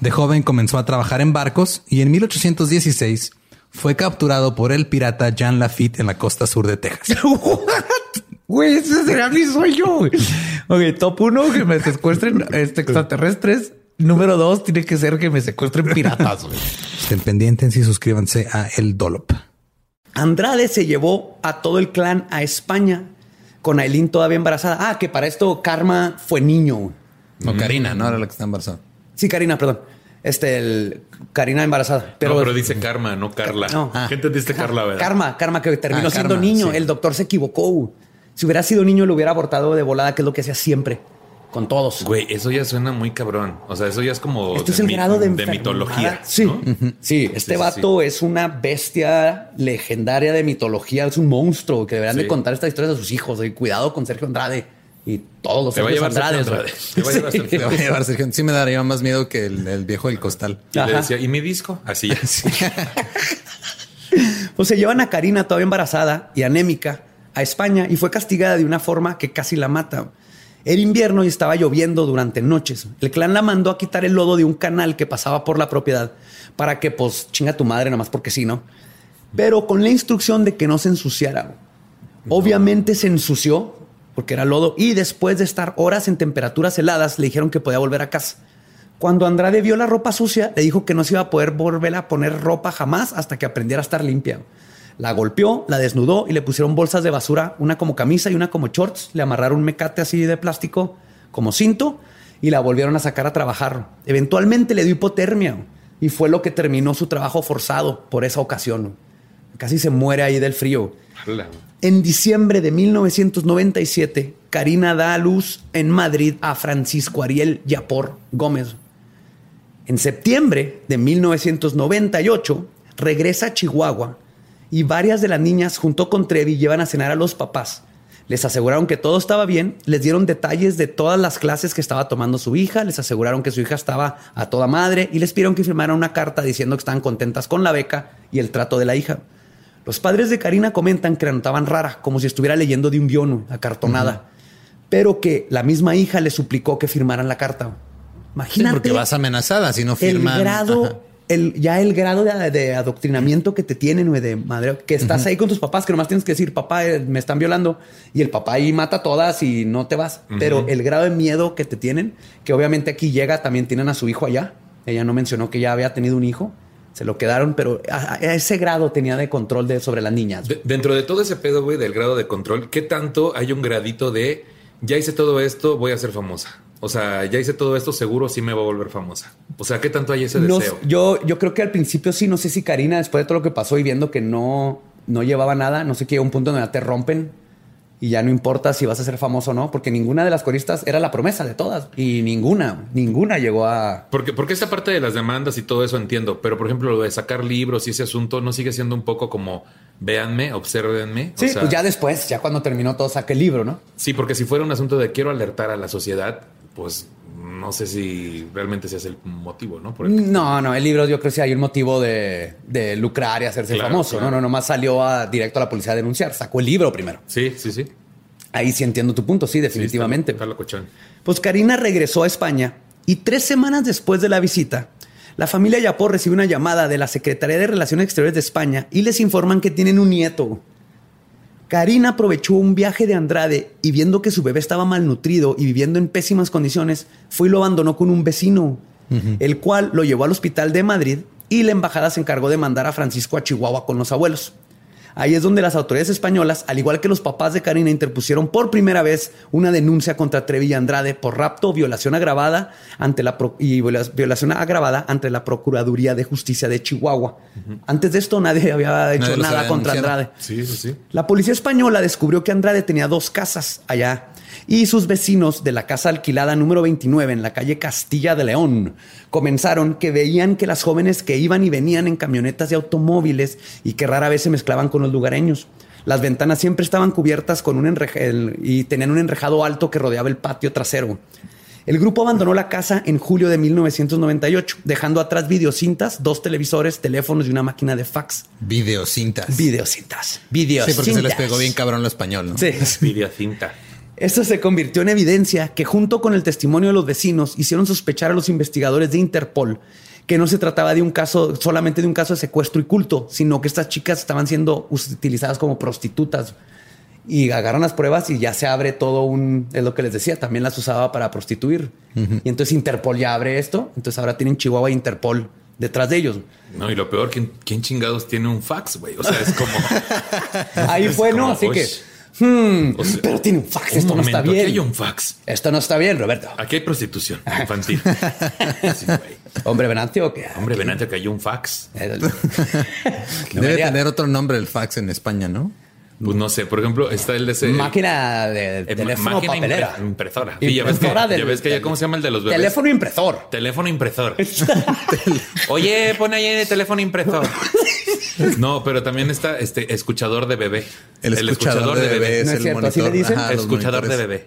De joven comenzó a trabajar en barcos y en 1816 fue capturado por el pirata Jean Lafitte en la costa sur de Texas. Güey, ese será mi sueño. güey. Ok, top uno, que me secuestren este, extraterrestres. Número dos, tiene que ser que me secuestren piratas. Estén pendientes y suscríbanse a El Dolop. Andrade se llevó a todo el clan a España con Aileen todavía embarazada. Ah, que para esto Karma fue niño. No, Karina, no era la que está embarazada. Sí, Karina, perdón. Este, el Karina embarazada. Pero, Pero, pero dice Karma, no Carla. No. ¿Qué entendiste Karla, verdad? Karma, Karma que terminó Ah, siendo Karma, niño. sí. El doctor se equivocó. Si hubiera sido niño, lo hubiera abortado de volada, que es lo que hacía siempre con todos. Güey, eso ya suena muy cabrón. O sea, eso ya es como Esto es el mi- grado de, de mitología. Sí, ¿no? sí, este Sí, sí, vato es una bestia legendaria de mitología, es un monstruo que deberían Sí. de contar estas historias a sus hijos. Y cuidado con Sergio Andrade y todos los Te va a llevar Andrades, Andrade. Te va a llevar Sí. Te va a llevar Sergio. Sí me daría más miedo que el, el viejo del costal. Y le decía, ¿y mi disco? Así ya. Pues se llevan a Karina todavía embarazada y anémica a España y fue castigada de una forma que casi la mata. Era invierno y estaba lloviendo durante noches. El clan la mandó a quitar el lodo de un canal que pasaba por la propiedad para que, pues, chinga tu madre, nada más porque sí, ¿no? Pero con la instrucción de que no se ensuciara. Obviamente se ensució porque era lodo y después de estar horas en temperaturas heladas le dijeron que podía volver a casa. Cuando Andrade vio la ropa sucia, le dijo que no se iba a poder volver a poner ropa jamás hasta que aprendiera a estar limpia. La golpeó, la desnudó y le pusieron bolsas de basura, una como camisa y una como shorts. Le amarraron un mecate así de plástico como cinto y la volvieron a sacar a trabajar. Eventualmente le dio hipotermia y fue lo que terminó su trabajo forzado por esa ocasión. Casi se muere ahí del frío. En diciembre de 1997, Karina da a luz en Madrid a Francisco Ariel Yapor Gómez. En septiembre de 1998, regresa a Chihuahua y varias de las niñas junto con Trevi llevan a cenar a los papás. Les aseguraron que todo estaba bien, les dieron detalles de todas las clases que estaba tomando su hija, les aseguraron que su hija estaba a toda madre y les pidieron que firmaran una carta diciendo que estaban contentas con la beca y el trato de la hija. Los padres de Karina comentan que la notaban rara, como si estuviera leyendo de un guion, acartonada, pero que la misma hija le suplicó que firmaran la carta. Sí, Imagínate porque vas amenazada si no firman. el grado, Ajá. el, ya el grado de, de adoctrinamiento que te tienen, güey, de madre, que estás ahí con tus papás, que nomás tienes que decir, papá, eh, me están violando, y el papá ahí mata a todas y no te vas. Pero el grado de miedo que te tienen, que obviamente aquí llega, también tienen a su hijo allá. Ella no mencionó que ya había tenido un hijo. Se lo quedaron, pero a, a ese grado tenía de control de, sobre las niñas. De- dentro de todo ese pedo, güey, del grado de control, ¿qué tanto hay un gradito de ya hice todo esto, voy a ser famosa? O sea, ya hice todo esto, seguro sí me va a volver famosa. O sea, ¿qué tanto hay ese No deseo? yo, yo creo que al principio sí, no sé si Karina, después de todo lo que pasó y viendo que no, no llevaba nada, no sé que llega un punto donde te rompen y ya no importa si vas a ser famoso o no, porque ninguna de las coristas era la promesa de todas y ninguna, ninguna llegó a... Porque, porque esta parte de las demandas y todo eso entiendo, pero por ejemplo, lo de sacar libros y ese asunto no sigue siendo un poco como véanme, obsérvenme. O Sí, sea, pues ya después, ya cuando terminó todo, saqué el libro, ¿no? Sí, porque si fuera un asunto de quiero alertar a la sociedad, pues no sé si realmente ese es el motivo, ¿no? Por el- No, no, el libro yo creo que sí hay un motivo de, de lucrar y hacerse Claro, famoso. claro. No, no, nomás salió a, directo a la policía a denunciar, sacó el libro primero. Sí, sí, sí. Ahí sí entiendo tu punto, sí, Sí, definitivamente. está- está. Pues Karina regresó a España y tres semanas después de la visita, la familia Yapor recibe una llamada de la Secretaría de Relaciones Exteriores de España y les informan que tienen un nieto. Karina aprovechó un viaje de Andrade y viendo que su bebé estaba malnutrido y viviendo en pésimas condiciones, fue y lo abandonó con un vecino, el cual lo llevó al hospital de Madrid y la embajada se encargó de mandar a Francisco a Chihuahua con los abuelos. Ahí es donde las autoridades españolas, al igual que los papás de Karina, interpusieron por primera vez una denuncia contra Trevi y Andrade por rapto, violación agravada ante la pro- y viola- violación agravada ante la Procuraduría de Justicia de Chihuahua. Antes de esto nadie había hecho Nadie nada había contra denunciado. Andrade. Sí, sí, sí. La policía española descubrió que Andrade tenía dos casas allá y sus vecinos de la casa alquilada número 29 en la calle Castilla de León comenzaron que veían que las jóvenes que iban y venían en camionetas y automóviles y que rara vez se mezclaban con los lugareños. Las ventanas siempre estaban cubiertas con un y tenían un enrejado alto que rodeaba el patio trasero. El grupo abandonó la casa en julio de 1998, dejando atrás videocintas, dos televisores, teléfonos y una máquina de fax. Videocintas. Videocintas. Sí, Videocintas. porque se les pegó bien cabrón lo español, ¿no? Sí. Videocinta. Esto se convirtió en evidencia que junto con el testimonio de los vecinos hicieron sospechar a los investigadores de Interpol que no se trataba de un caso solamente de un caso de secuestro y culto, sino que estas chicas estaban siendo utilizadas como prostitutas. Y agarran las pruebas y ya se abre todo un, es lo que les decía, también las usaba para prostituir. Y entonces Interpol ya abre esto, entonces ahora tienen Chihuahua e Interpol detrás de ellos. No, y lo peor, ¿quién, quién chingados tiene un fax, güey? O sea, es como. Ahí fue, ¿no? Así que, hmm, O sea, pero tiene un fax, un esto no está momento, bien. Aquí hay un fax. Esto no está bien, Roberto. Aquí hay prostitución infantil. Sí, güey. Hombre Venancio, ¿o qué? Hombre, Venante que hay un fax. Eh, Debe tener otro nombre el fax en España, ¿no? Pues no sé, por ejemplo, está el de ese. Máquina de eh, teléfono máquina papelera. impre- impresora. Sí, ya ves que, Impresora ya del- ves que ya, ¿cómo se llama el de los bebés? Teléfono impresor. Teléfono impresor. Oye, pon ahí el teléfono impresor. No, pero también está este escuchador de bebé. El, escuchador, de bebé, es No es el cierto, ¿así monitor. le dicen? Ajá, escuchador de bebé.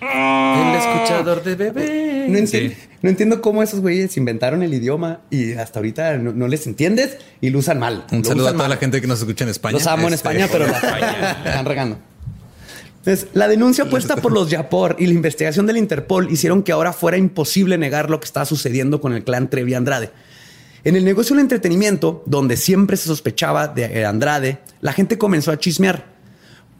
El escuchador de bebé. No, enti- Sí. no entiendo cómo esos güeyes inventaron el idioma y hasta ahorita no, no les entiendes y lo usan mal. Un Lo saludo a toda mal. la gente que nos escucha en España. Los amo en Este, España, pero la España. la están regando. Entonces, la denuncia puesta por los Yapor y la investigación del Interpol hicieron que ahora fuera imposible negar lo que estaba sucediendo con el clan Trevi Andrade. En el negocio del entretenimiento, donde siempre se sospechaba de Andrade, la gente comenzó a chismear.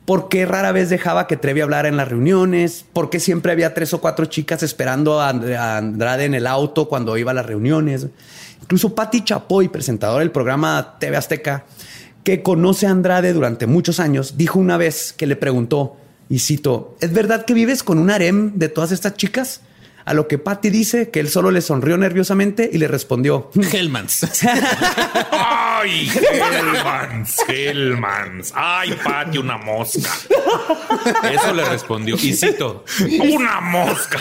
¿Por qué rara vez dejaba que Trevi hablara en las reuniones? ¿Por qué siempre había tres o cuatro chicas esperando a And- a Andrade en el auto cuando iba a las reuniones? Incluso Patti Chapoy, presentadora del programa TV Azteca, que conoce a Andrade durante muchos años, dijo una vez que le preguntó, y cito, ¿es verdad que vives con un harem de todas estas chicas? A lo que Patty dice que él solo le sonrió nerviosamente y le respondió, Hellmans. Ay, Hellmans, Hellmans. Ay, Pati, una mosca. Eso le respondió. Y cito, una mosca.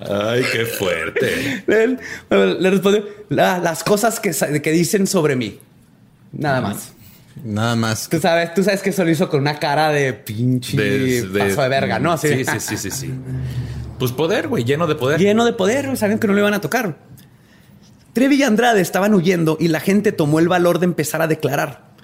Ay, qué fuerte. Él le respondió "La- las cosas que, que dicen sobre mí. Nada más. Nada más. Tú sabes, tú sabes que eso lo hizo con una cara de pinche paso de verga, ¿no? Así sí, sí, sí, sí, sí. Pues poder, güey, lleno de poder. Lleno de poder, sabían que no le iban a tocar. Trevi y Andrade estaban huyendo y la gente tomó el valor de empezar a declarar.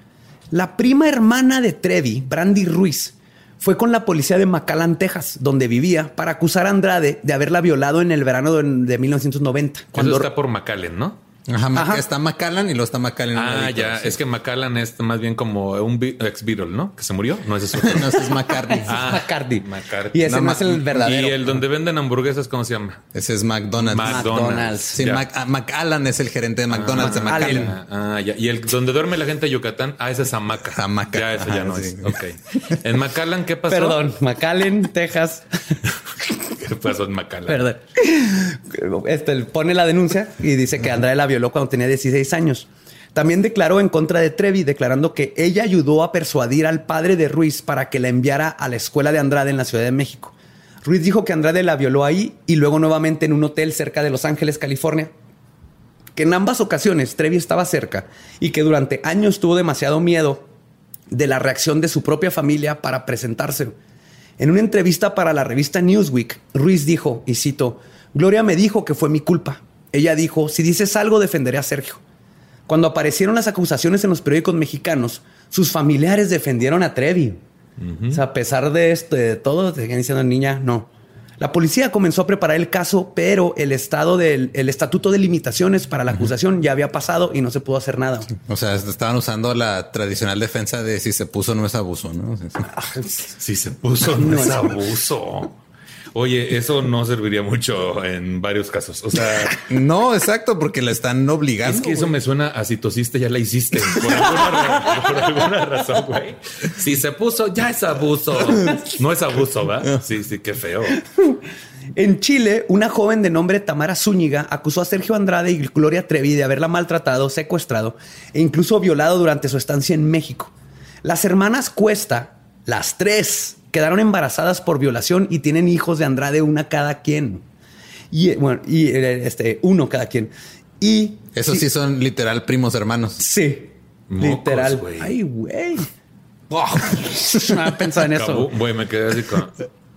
La prima hermana de Trevi, Brandy Ruiz, fue con la policía de McAllen, Texas, donde vivía, para acusar a Andrade de haberla violado en el verano de, de 1990. Cuando Cuando está por McAllen, ¿no? Ajá, está Macallan y lo está Macallan. Ah, ya. Es que McAllen es más bien como un ex Beatle, ¿no? Que se murió. No ese es otro. no, ese es McCartney. Ah, McCarthy. McCarthy. Y ese No, es el verdadero. Y el donde venden hamburguesas, ¿cómo se llama? Ese es McDonald's. McDonald's. McDonald's. Sí. Mac- ah, McAllen es el gerente de McDonald's de Ah, McAllen. Allen. Ah, ya. Y el donde duerme la gente de Yucatán, ah, ese es Hamaca. Hamaca. Ya, eso ya Ajá, no sí. es. Ok. En McAllen, ¿qué pasó? Perdón, McAllen, Texas. ¿Qué pasó en McAllen? Perdón. Este, pone la denuncia y dice que Andrade la violó cuando tenía 16 años. También declaró en contra de Trevi, declarando que ella ayudó a persuadir al padre de Ruiz para que la enviara a la escuela de Andrade en la Ciudad de México. Ruiz dijo que Andrade la violó ahí y luego nuevamente en un hotel cerca de Los Ángeles, California. Que en ambas ocasiones Trevi estaba cerca y que durante años tuvo demasiado miedo de la reacción de su propia familia para presentarse. En una entrevista para la revista Newsweek, Ruiz dijo, y cito, Gloria me dijo que fue mi culpa. Ella dijo, si dices algo defenderé a Sergio. Cuando aparecieron las acusaciones en los periódicos mexicanos, sus familiares defendieron a Trevi. O sea, a pesar de esto, de todo, seguían diciendo niña, no. La policía comenzó a preparar el caso, pero el estado del el estatuto de limitaciones para la acusación ya había pasado y no se pudo hacer nada. O sea, estaban usando la tradicional defensa de si se puso no es abuso, ¿no? Sí. Si se puso, no es abuso. Oye, eso no serviría mucho en varios casos. O sea, No, exacto, porque la están obligando. es que eso me suena a si tosiste, ya la hiciste. Por alguna, por alguna razón, güey. Si se puso, ya es abuso. No es abuso, ¿va? Sí, sí, qué feo. En Chile, una joven de nombre Tamara Zúñiga acusó a Sergio Andrade y Gloria Trevi de haberla maltratado, secuestrado e incluso violado durante su estancia en México. Las hermanas Cuesta, las tres, quedaron embarazadas por violación y tienen hijos de Andrade, una cada quien. Y eh, bueno, y eh, este, uno cada quien. Y Esos sí son literal primos hermanos. Sí, Mocos, literal. güey. Ay, güey. no había pensado en eso. Güey, me quedé así con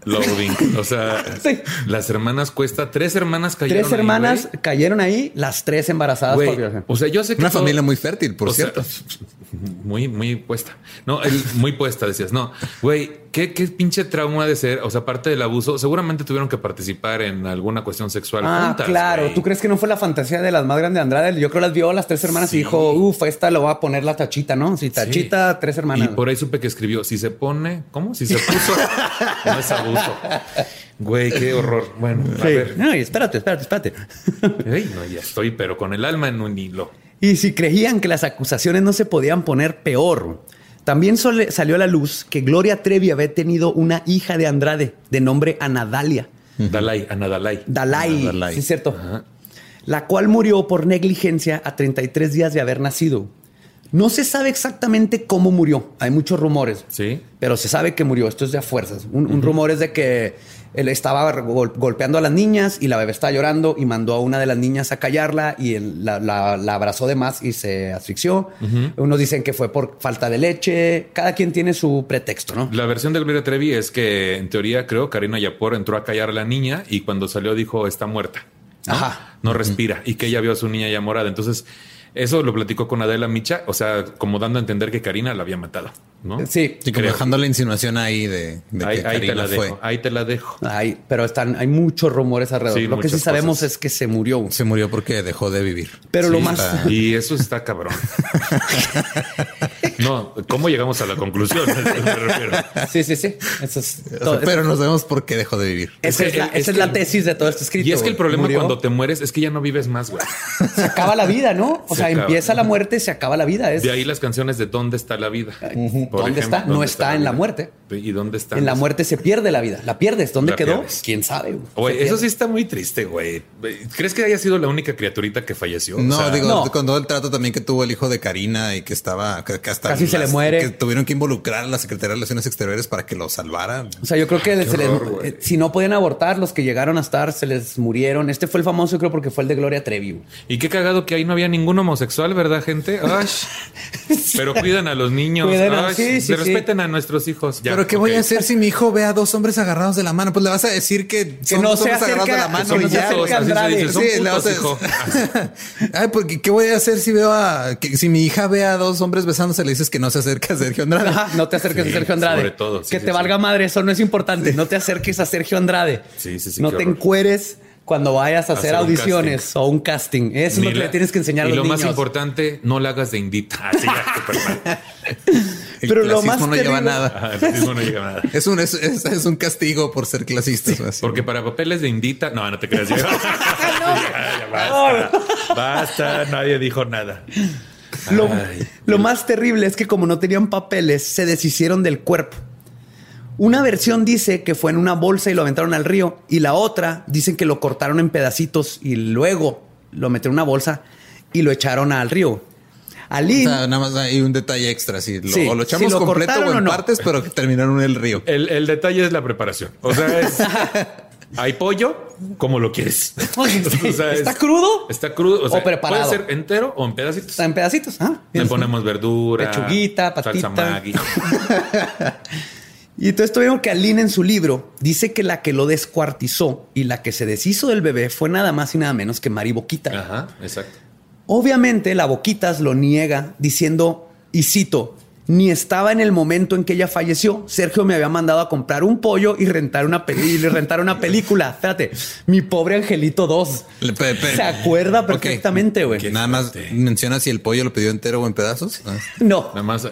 loading. O sea, Sí. las hermanas cuesta, tres hermanas cayeron. Tres ahí, hermanas güey. cayeron ahí, las tres embarazadas Güey, por violación. O sea, yo sé que Una todo- familia muy fértil, por o sea, cierto. muy, muy puesta. No, el- muy puesta, decías. No, güey, ¿qué, qué pinche trauma de ser. O sea, aparte del abuso, seguramente tuvieron que participar en alguna cuestión sexual. Ah, juntas, claro. ¿Tú crees que no fue la fantasía de las más grandes de Andrade? Yo creo las vio a las tres hermanas Sí. y dijo, uff, esta lo va a poner la tachita, ¿no? Sí, tachita, tres hermanas. Y por ahí supe que escribió, si se pone, ¿cómo? Si se puso, no es abuso. Güey, qué horror. Bueno, a ver. Ay, espérate, espérate, espérate. Ey, no, ya estoy, pero con el alma en un hilo. Y si creían que las acusaciones no se podían poner peor, también sole- salió a la luz que Gloria Trevi había tenido una hija de Andrade de nombre Anadalia. Dalai, Ana Dalai. Dalai, Dalai. sí es cierto. La cual murió por negligencia a 33 días de haber nacido. No se sabe exactamente cómo murió. Hay muchos rumores. Sí. Pero se sabe que murió. Esto es de a fuerzas. Un, un rumor es de que él estaba gol- golpeando a las niñas y la bebé estaba llorando y mandó a una de las niñas a callarla y él la, la- la abrazó de más y se asfixió. Unos dicen que fue por falta de leche. Cada quien tiene su pretexto, ¿no? La versión de Gloria Trevi es que, en teoría, creo, Karina Yapor entró a callar a la niña y cuando salió dijo, está muerta. ¿no? Ajá. No respira. Y que ella vio a su niña ya morada. Entonces, eso lo platicó con Adela Micha, o sea, como dando a entender que Karina la había matado, ¿no? Sí. Y como dejando la insinuación ahí de, de Ahí, que ahí te la fue. dejo. Ahí te la dejo. Hay, pero están, hay muchos rumores alrededor. Sí, lo que sí sabemos cosas. es que se murió. Se murió porque dejó de vivir. Pero lo Sí, más. está- Y eso está cabrón. no, ¿cómo llegamos a la conclusión? Me refiero. Sí, sí, sí. Eso es O sea, todo- pero no sabemos por qué dejó de vivir. esa Es la, es esa es que- la tesis de todo este escrito. Y es que el problema Murió, cuando te mueres es que ya no vives más, güey. se acaba la vida, ¿no? O Se sea, acaba. empieza la muerte, se acaba la vida. Es, De ahí las canciones de ¿Dónde está la vida? Por ¿Dónde está? No ¿dónde está en la muerte. ¿Y dónde está? en la muerte se pierde la vida. La pierdes. ¿Dónde La quedó? pierdes. ¿Quién sabe? güey? Eso sí está muy triste, güey. ¿Crees que haya sido la única criaturita que falleció? O No, sea, digo, no. con todo el trato también que tuvo el hijo de Karina y que estaba, que, que hasta Casi se le muere. Que tuvieron que involucrar a la Secretaría de Relaciones Exteriores para que lo salvara. O sea, yo creo que se horror, eh, si no podían abortar, los que llegaron a estar se les murieron. Este fue el famoso, creo, porque fue el de Gloria Trevi. Y qué cagado que ahí no había ningún homosexual, ¿verdad, gente? Ay, pero cuidan a los niños. Cuiden a- Ay, sí, sí, respeten a nuestros hijos. Ya, Pero ¿qué voy a hacer si mi hijo ve a dos hombres agarrados de la mano? Pues le vas a decir que, son no dos se hombres agarrados de la mano que no y se ya. Ay, porque ¿qué voy a hacer si veo a que si mi hija ve a dos hombres besándose? Le dices que no se acerca a Sergio Andrade. Ajá, no te acerques Sí, a Sergio Andrade. sobre todo, sí, que sí, te sí. valga madre, eso no es importante. No te acerques a Sergio Andrade. Sí, sí, sí, No te horror. encueres cuando vayas a hacer audiciones casting. o un casting. Eso es Ni lo que la- le tienes que enseñar a y los lo niños. más importante, no la hagas de indita. Así mal. El Pero lo clasismo más no lleva terrible- nada. Ajá, el racismo no llega a nada. Es un, es, es- es un castigo por ser clasistas. así. Porque para papeles de indita, no, no te creas. Ya, Ya, ya, basta. Basta, nadie dijo nada. Lo, Ay. lo más terrible es que como no tenían papeles, se deshicieron del cuerpo. Una versión dice que fue en una bolsa y lo aventaron al río y la otra dicen que lo cortaron en pedacitos y luego lo metieron en una bolsa y lo echaron al río. O Alin, sea, nada más hay un detalle extra. Si lo, Sí, o lo echamos si lo completo o en o no. partes, pero que terminaron en el río. El, el detalle es la preparación. O sea, es. Hay pollo, como lo quieres. O sea, ¿Está es- crudo? Está crudo. O, sea, preparado. Puede ser entero o en pedacitos. está en pedacitos. ¿ah? Le ponemos verdura, Pechuguita, salsa patita. Maggi. Y entonces tuvieron que Aline en su libro dice que la que lo descuartizó y la que se deshizo del bebé fue nada más y nada menos que Mari Boquita. Ajá, exacto. Obviamente la Boquitas lo niega diciendo, y cito, ni estaba en el momento en que ella falleció. Sergio me había mandado a comprar un pollo y rentar una, peli y rentar una película. Espérate, mi pobre Angelito 2. Le- pe- pe- Se acuerda perfectamente, güey. Que Nada más menciona si el pollo lo pidió entero o en pedazos. Ah. No, Nada más.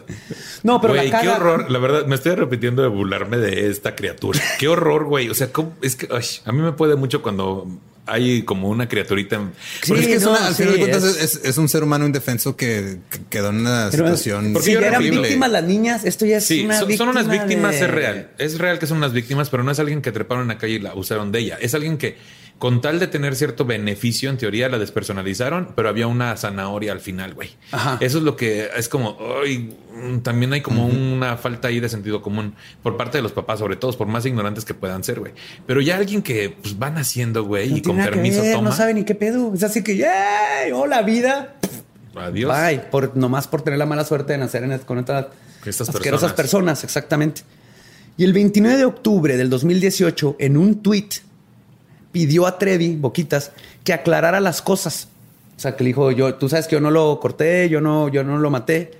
no, pero Güey, la qué horror. La verdad, me estoy repitiendo de burlarme de esta criatura. Qué horror, güey. O sea, ¿cómo? es que ay, a mí me puede mucho cuando hay como una criaturita. Sí, Porque es que es no, una- al sí, final de cuentas es- es, es- es un ser humano indefenso que, que quedó en una Pero, situación porque si ya eran víctimas las niñas, esto ya es Sí, una son, son unas víctima víctimas, de- es real. Es real que son unas víctimas, pero no es alguien que treparon en la calle y la usaron de ella. Es alguien que, con tal de tener cierto beneficio, en teoría la despersonalizaron, pero había una zanahoria al final, güey. Ajá. Eso es lo que es como, ay, también hay como una falta ahí de sentido común por parte de los papás, sobre todo, por más ignorantes que puedan ser, güey. Pero ya alguien que pues van haciendo, güey, No y con permiso ver, toma. No sabe ni qué pedo. Es así que, ¡yay! ¡Hola, vida! Adiós. Bye. Por, nomás por tener la mala suerte de nacer en, con estas Estas asquerosas personas. personas. exactamente. Y el 29 de octubre del 2018, en un tweet, pidió a Trevi, Boquitas, que aclarara las cosas. O sea, que le dijo, yo, tú sabes que yo no lo corté, yo no, yo no lo maté.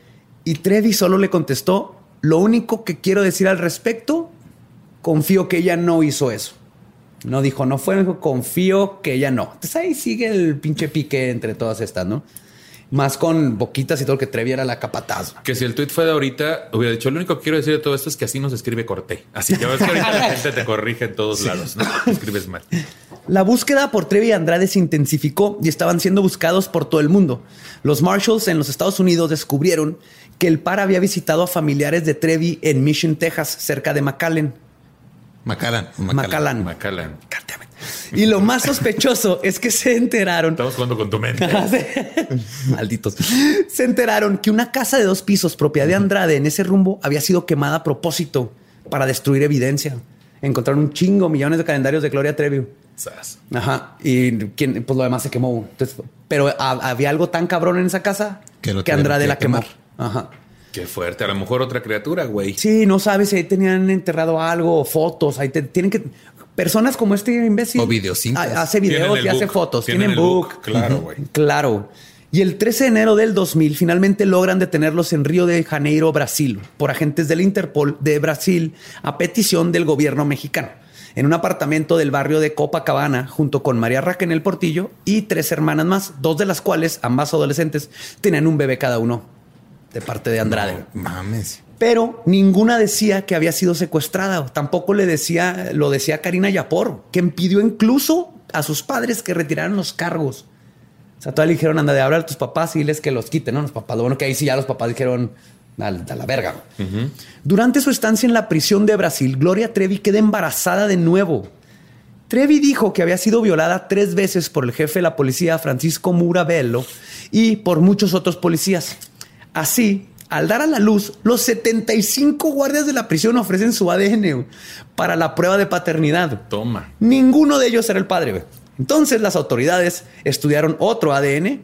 Y Trevi solo le contestó, lo único que quiero decir al respecto, confío que ella no hizo eso. No dijo, no fue, dijo, confío que ella no. Entonces ahí sigue el pinche pique entre todas estas, ¿no? Más con boquitas y todo que Trevi era la capataz. Que si el tweet fue de ahorita, hubiera dicho, lo único que quiero decir de todo esto es que así no se escribe corté. Así que ves que ahorita la gente te corrige en todos lados, ¿no? Escribes mal. La búsqueda por Trevi y Andrade se intensificó y estaban siendo buscados por todo el mundo. Los Marshalls en los Estados Unidos descubrieron que el par había visitado a familiares de Trevi en Mission, Texas, cerca de McAllen. Macallan. o McAllen. Y lo más sospechoso es que se enteraron. Estamos jugando con tu mente. Malditos. Se enteraron que una casa de dos pisos propiedad de Andrade en ese rumbo había sido quemada a propósito para destruir evidencia. Encontraron un chingo, millones de calendarios de Gloria Trevi. Ajá. Y quien, pues lo demás se quemó. Entonces, pero a- había algo tan cabrón en esa casa Que lo Andrade que la quemó. quemar. Ajá. Qué fuerte. A lo mejor otra criatura, güey. Sí, no sabes si ahí tenían enterrado algo, o fotos. Ahí te- tienen que. Personas como este imbécil. O ha- Hace videos el y hace fotos. Tienen Tienen, el book. book. Claro, güey. Claro. Y el 13 de enero del 2000 finalmente logran detenerlos en Río de Janeiro, Brasil, por agentes del Interpol de Brasil a petición del gobierno mexicano. En un apartamento del barrio de Copacabana, junto con María Raquel Portillo y tres hermanas más, dos de las cuales, ambas adolescentes, tenían un bebé cada uno de parte de Andrade No mames. Pero ninguna decía que había sido secuestrada. Tampoco le decía, lo decía Karina Yapor, que pidió incluso a sus padres que retiraran los cargos. O sea, todavía le dijeron, anda de hablar a tus papás y diles que los quiten, ¿no? Los papás. Lo bueno que ahí sí ya los papás dijeron, a, a la verga. Durante su estancia en la prisión de Brasil, Gloria Trevi queda embarazada de nuevo. Trevi dijo que había sido violada tres veces por el jefe de la policía, Francisco Murabello, y por muchos otros policías. Así, al dar a la luz, los 75 guardias de la prisión ofrecen su ADN para la prueba de paternidad. Toma. Ninguno de ellos era el padre. güey. Entonces las autoridades estudiaron otro ADN.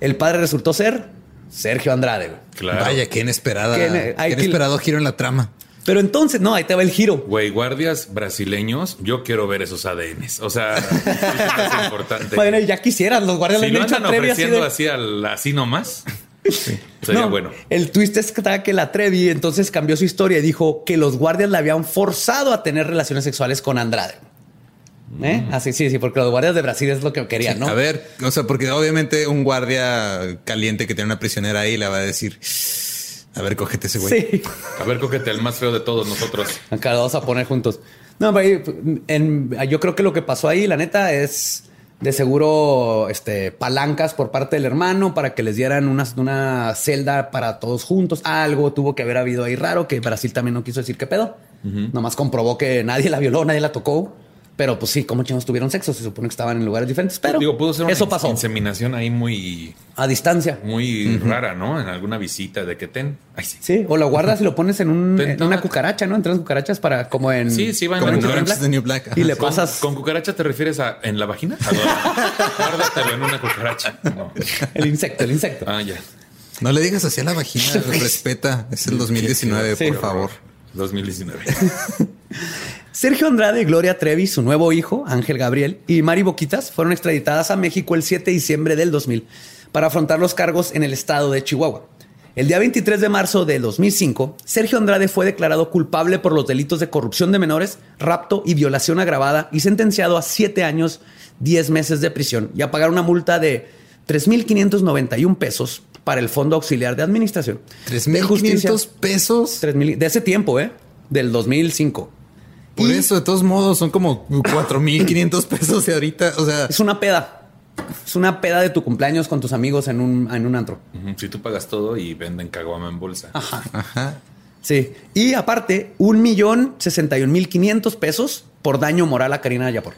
El padre resultó ser Sergio Andrade. güey. Claro. Vaya, qué inesperada. Qué Qué, inesperado giro en la trama. Pero entonces, no, ahí te va el giro. Güey, guardias brasileños, yo quiero ver esos ADNs. O sea, eso es importante. Bueno, ya quisieras, los guardias si lo andan Trevi así ofreciendo de- así, al- así nomás, sería No, bueno. El twist es que la Trevi entonces cambió su historia y dijo que los guardias la habían forzado a tener relaciones sexuales con Andrade. ¿Eh? Así, sí, sí, porque los guardias de Brasil es lo que querían, ¿no? A ver, o sea, porque obviamente un guardia caliente que tiene una prisionera ahí le va a decir, a ver, cógete ese güey. Sí. A ver, cógete el más feo de todos nosotros. Acá lo vamos a poner juntos. No, pero en- yo creo que lo que pasó ahí, la neta, es de seguro este, palancas por parte del hermano para que les dieran una, una celda para todos juntos. Algo tuvo que haber habido ahí raro que Brasil también no quiso decir qué pedo. Nomás comprobó que nadie la violó, nadie la tocó. Pero pues sí, como chinos tuvieron sexo, se supone que estaban en lugares diferentes. Pero Digo, pudo ser una eso pasó inseminación ahí muy, a distancia. muy rara, ¿no? En alguna visita de que ten. Ay, sí. Sí, o lo guardas y lo pones en, un- en una cucaracha, ¿no? Entras cucarachas para como en. Sí, sí, van Como en en Orange is the New Black. Y le ¿Con, pasas ¿Con cucaracha te refieres a en la vagina? Guárdatelo en una cucaracha. No. el insecto, el insecto. Ah, ya. No le digas así a la vagina, respeta. Es el 2019, Sí. por favor. 2019. Sergio Andrade, Gloria Trevi, su nuevo hijo, Ángel Gabriel, y Mari Boquitas fueron extraditadas a México el 7 de diciembre del 2000 para afrontar los cargos en el estado de Chihuahua. El día 23 de marzo del 2005, Sergio Andrade fue declarado culpable por los delitos de corrupción de menores, rapto y violación agravada y sentenciado a siete años, 10 meses de prisión y a pagar una multa de 3.591 pesos para el Fondo Auxiliar de Administración. de Justicia. 3.500 pesos. 3,000 de ese tiempo, ¿eh? Del 2005. Por Y eso, de todos modos, son como 4.500 pesos de ahorita. O sea, Es una peda. Es una peda de tu cumpleaños con tus amigos en un, en un antro. Si tú pagas todo y venden caguama en bolsa. ajá. Sí. Y aparte, un millón sesenta y un mil quinientos pesos por daño moral a Karina Yapor.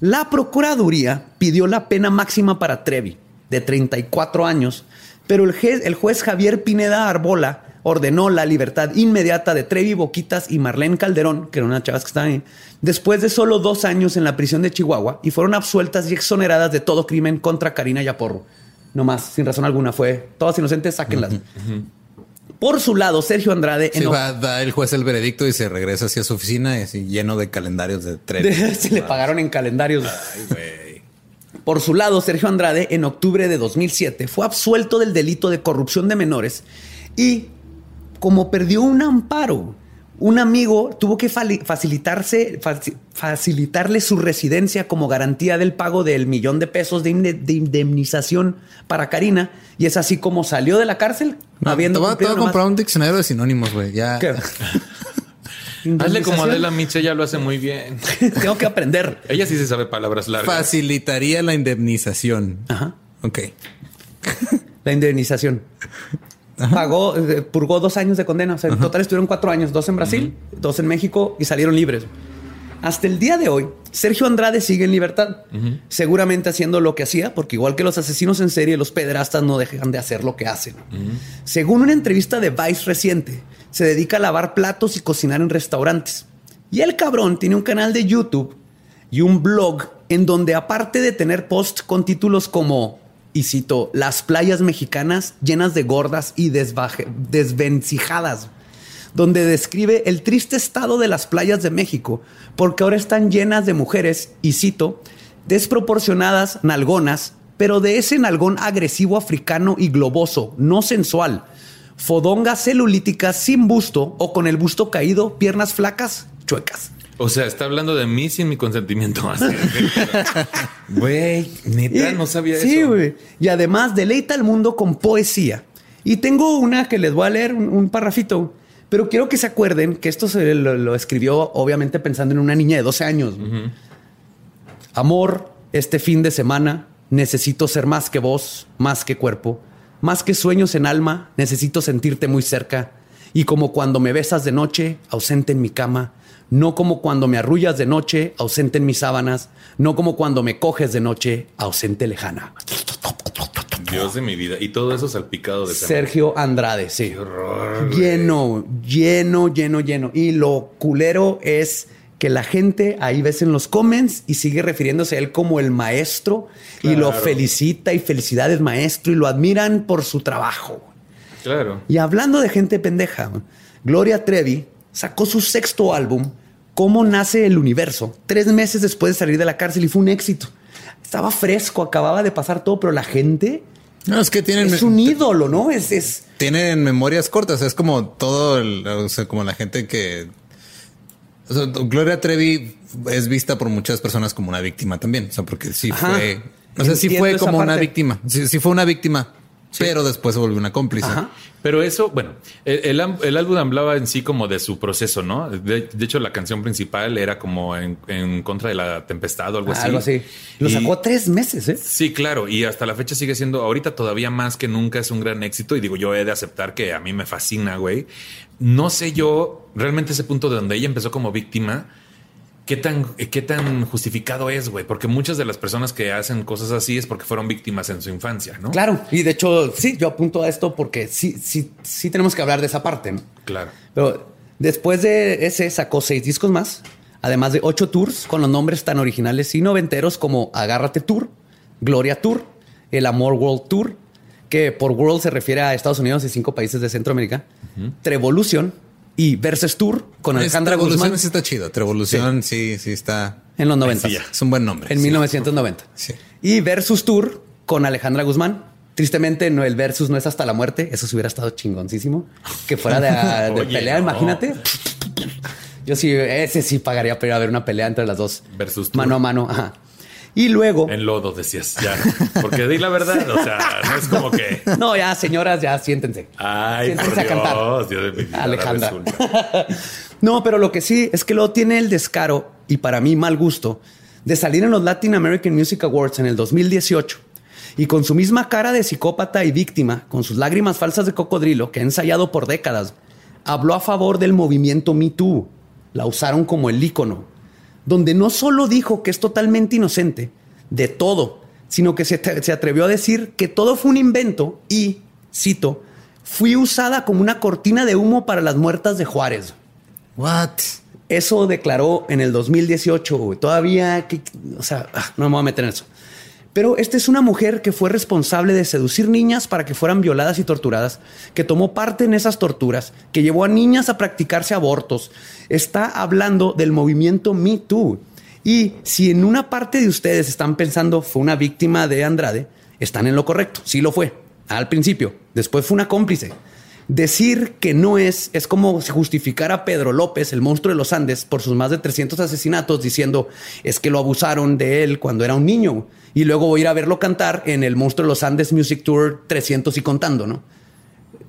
La Procuraduría pidió la pena máxima para Trevi, de 34 años, pero el, juez Javier Pineda Arbola ordenó la libertad inmediata de Trevi Boquitas y Marlene Calderón, que eran unas chavas que estaban ahí, después de solo dos años en la prisión de Chihuahua y fueron absueltas y exoneradas de todo crimen contra Karina Yaporro. No más, sin razón alguna, fue todas inocentes, sáquenlas. Por su lado, Sergio Andrade Se en va a dar el juez el veredicto y se regresa hacia su oficina y así lleno de calendarios de tren. se le pagaron en calendarios. Ay, güey. Por su lado, Sergio Andrade, en octubre de 2007, fue absuelto del delito de corrupción de menores y, como perdió un amparo, un amigo tuvo que facilitarse, faci- facilitarle su residencia como garantía del pago del millón de pesos de, inde- de indemnización para Karina. Y es así como salió de la cárcel, No, habiendo te voy a- te voy a comprar un diccionario de sinónimos, güey. Ya. ¿Qué? Hazle como. Adela Miche, ella lo hace muy bien. Tengo que aprender. Ella sí se sabe palabras largas. Facilitaría la indemnización. Ajá. Ok. La indemnización. Pagó, eh, purgó dos años de condena. O sea, en total estuvieron cuatro años, dos en Brasil, dos en México y salieron libres. Hasta el día de hoy, Sergio Andrade sigue en libertad, seguramente haciendo lo que hacía, porque igual que los asesinos en serie, los pederastas no dejan de hacer lo que hacen. Según una entrevista de Vice reciente, se dedica a lavar platos y cocinar en restaurantes. Y el cabrón tiene un canal de YouTube y un blog en donde aparte de tener posts con títulos como, y cito, las playas mexicanas llenas de gordas y desvencijadas donde describe el triste estado de las playas de México, porque ahora están llenas de mujeres, y cito, desproporcionadas nalgonas, pero de ese nalgón agresivo africano y globoso, no sensual, fodongas celulíticas sin busto o con el busto caído, piernas flacas, chuecas. O sea, está hablando de mí sin mi consentimiento. Güey, neta, no sabía eso. Sí, güey. Y además deleita al mundo con poesía. Y tengo una que les voy a leer, un, un parrafito. Pero quiero que se acuerden que esto se lo, escribió obviamente pensando en una niña de 12 años. Amor, este fin de semana necesito ser más que voz, más que cuerpo, más que sueños en alma, necesito sentirte muy cerca. Y como cuando me besas de noche, ausente en mi cama, no como cuando me arrullas de noche, ausente en mis sábanas, no como cuando me coges de noche, ausente lejana. Dios de mi vida. Y todo eso salpicado de Sergio Andrade, sí. lleno, lleno, lleno, lleno. Y lo culero es que la gente ahí ves en los comments y sigue refiriéndose a él como el maestro y lo felicita y felicidades maestro y lo admiran por su trabajo. Claro. Y hablando de gente pendeja, Gloria Trevi sacó su sexto álbum, Cómo nace el universo, tres meses después de salir de la cárcel y fue un éxito. Estaba fresco, acababa de pasar todo, pero la gente no, es que tienen. Es un ídolo, ¿no? Es, es. Tienen memorias cortas. Es como todo, el, o sea, como la gente que. Gloria Trevi es vista por muchas personas como una víctima también. O sea, porque sí fue. No sé si fue como una víctima. Sí, fue una víctima pero después se volvió una cómplice. Pero eso, bueno, el, álbum hablaba en sí como de su proceso, ¿no? De, hecho, la canción principal era como en, contra de la tempestad o algo así. Algo así. Lo sacó tres meses, ¿eh? Sí, claro. Y hasta la fecha sigue siendo, ahorita todavía más que nunca es un gran éxito. Y digo, yo he de aceptar que a mí me fascina, güey. No sé yo realmente ese punto de donde ella empezó como víctima ¿Qué tan, qué tan justificado es, güey? Porque muchas de las personas que hacen cosas así es porque fueron víctimas en su infancia, ¿no? Claro. Y de hecho, sí, yo apunto a esto porque sí, sí, sí tenemos que hablar de esa parte. Claro. Pero después de ese sacó seis discos más, además de ocho tours con los nombres tan originales y noventeros como Agárrate Tour, Gloria Tour, El Amor World Tour, que por World se refiere a Estados Unidos y cinco países de Centroamérica, Trevolution, y Versus Tour con Alejandra Guzmán. sí está chido. Trevolución sí. sí, está. En los 90. es un buen nombre. En 1990. Sí. Y Versus Tour con Alejandra Guzmán. Tristemente, no, el Versus no es hasta la muerte. Eso sí hubiera estado chingoncísimo. Que fuera de, pelea, imagínate. Yo sí, ese sí pagaría para ir a ver una pelea entre las dos. Versus Mano a mano. Ajá. Y luego. En lodo decías, ya. Porque di la verdad, o sea, no es como que. No, ya, señoras, ya siéntense. Ay, siéntense a cantar. Alejandra. no, pero lo que sí es que luego tiene el descaro y para mí mal gusto de salir en los Latin American Music Awards en el 2018 y con su misma cara de psicópata y víctima, con sus lágrimas falsas de cocodrilo que ha ensayado por décadas, habló a favor del movimiento Me Too. La usaron como el ícono donde no solo dijo que es totalmente inocente de todo, sino que se, atrevió a decir que todo fue un invento y, cito, fui usada como una cortina de humo para las muertas de Juárez. What? Eso declaró en el 2018. Todavía, o sea, ah, no me voy a meter en eso. Pero esta es una mujer que fue responsable de seducir niñas para que fueran violadas y torturadas, que tomó parte en esas torturas, que llevó a niñas a practicarse abortos. Está hablando del movimiento Me Too. Y si en una parte de ustedes están pensando fue una víctima de Andrade, están en lo correcto. Sí lo fue. Al principio. Después fue una cómplice. Decir que no es es como si justificara a Pedro López, el monstruo de los Andes, por sus más de 300 asesinatos, diciendo es que lo abusaron de él cuando era un niño y luego voy a ir a verlo cantar en el monstruo de los Andes Music Tour 300 y contando, ¿no?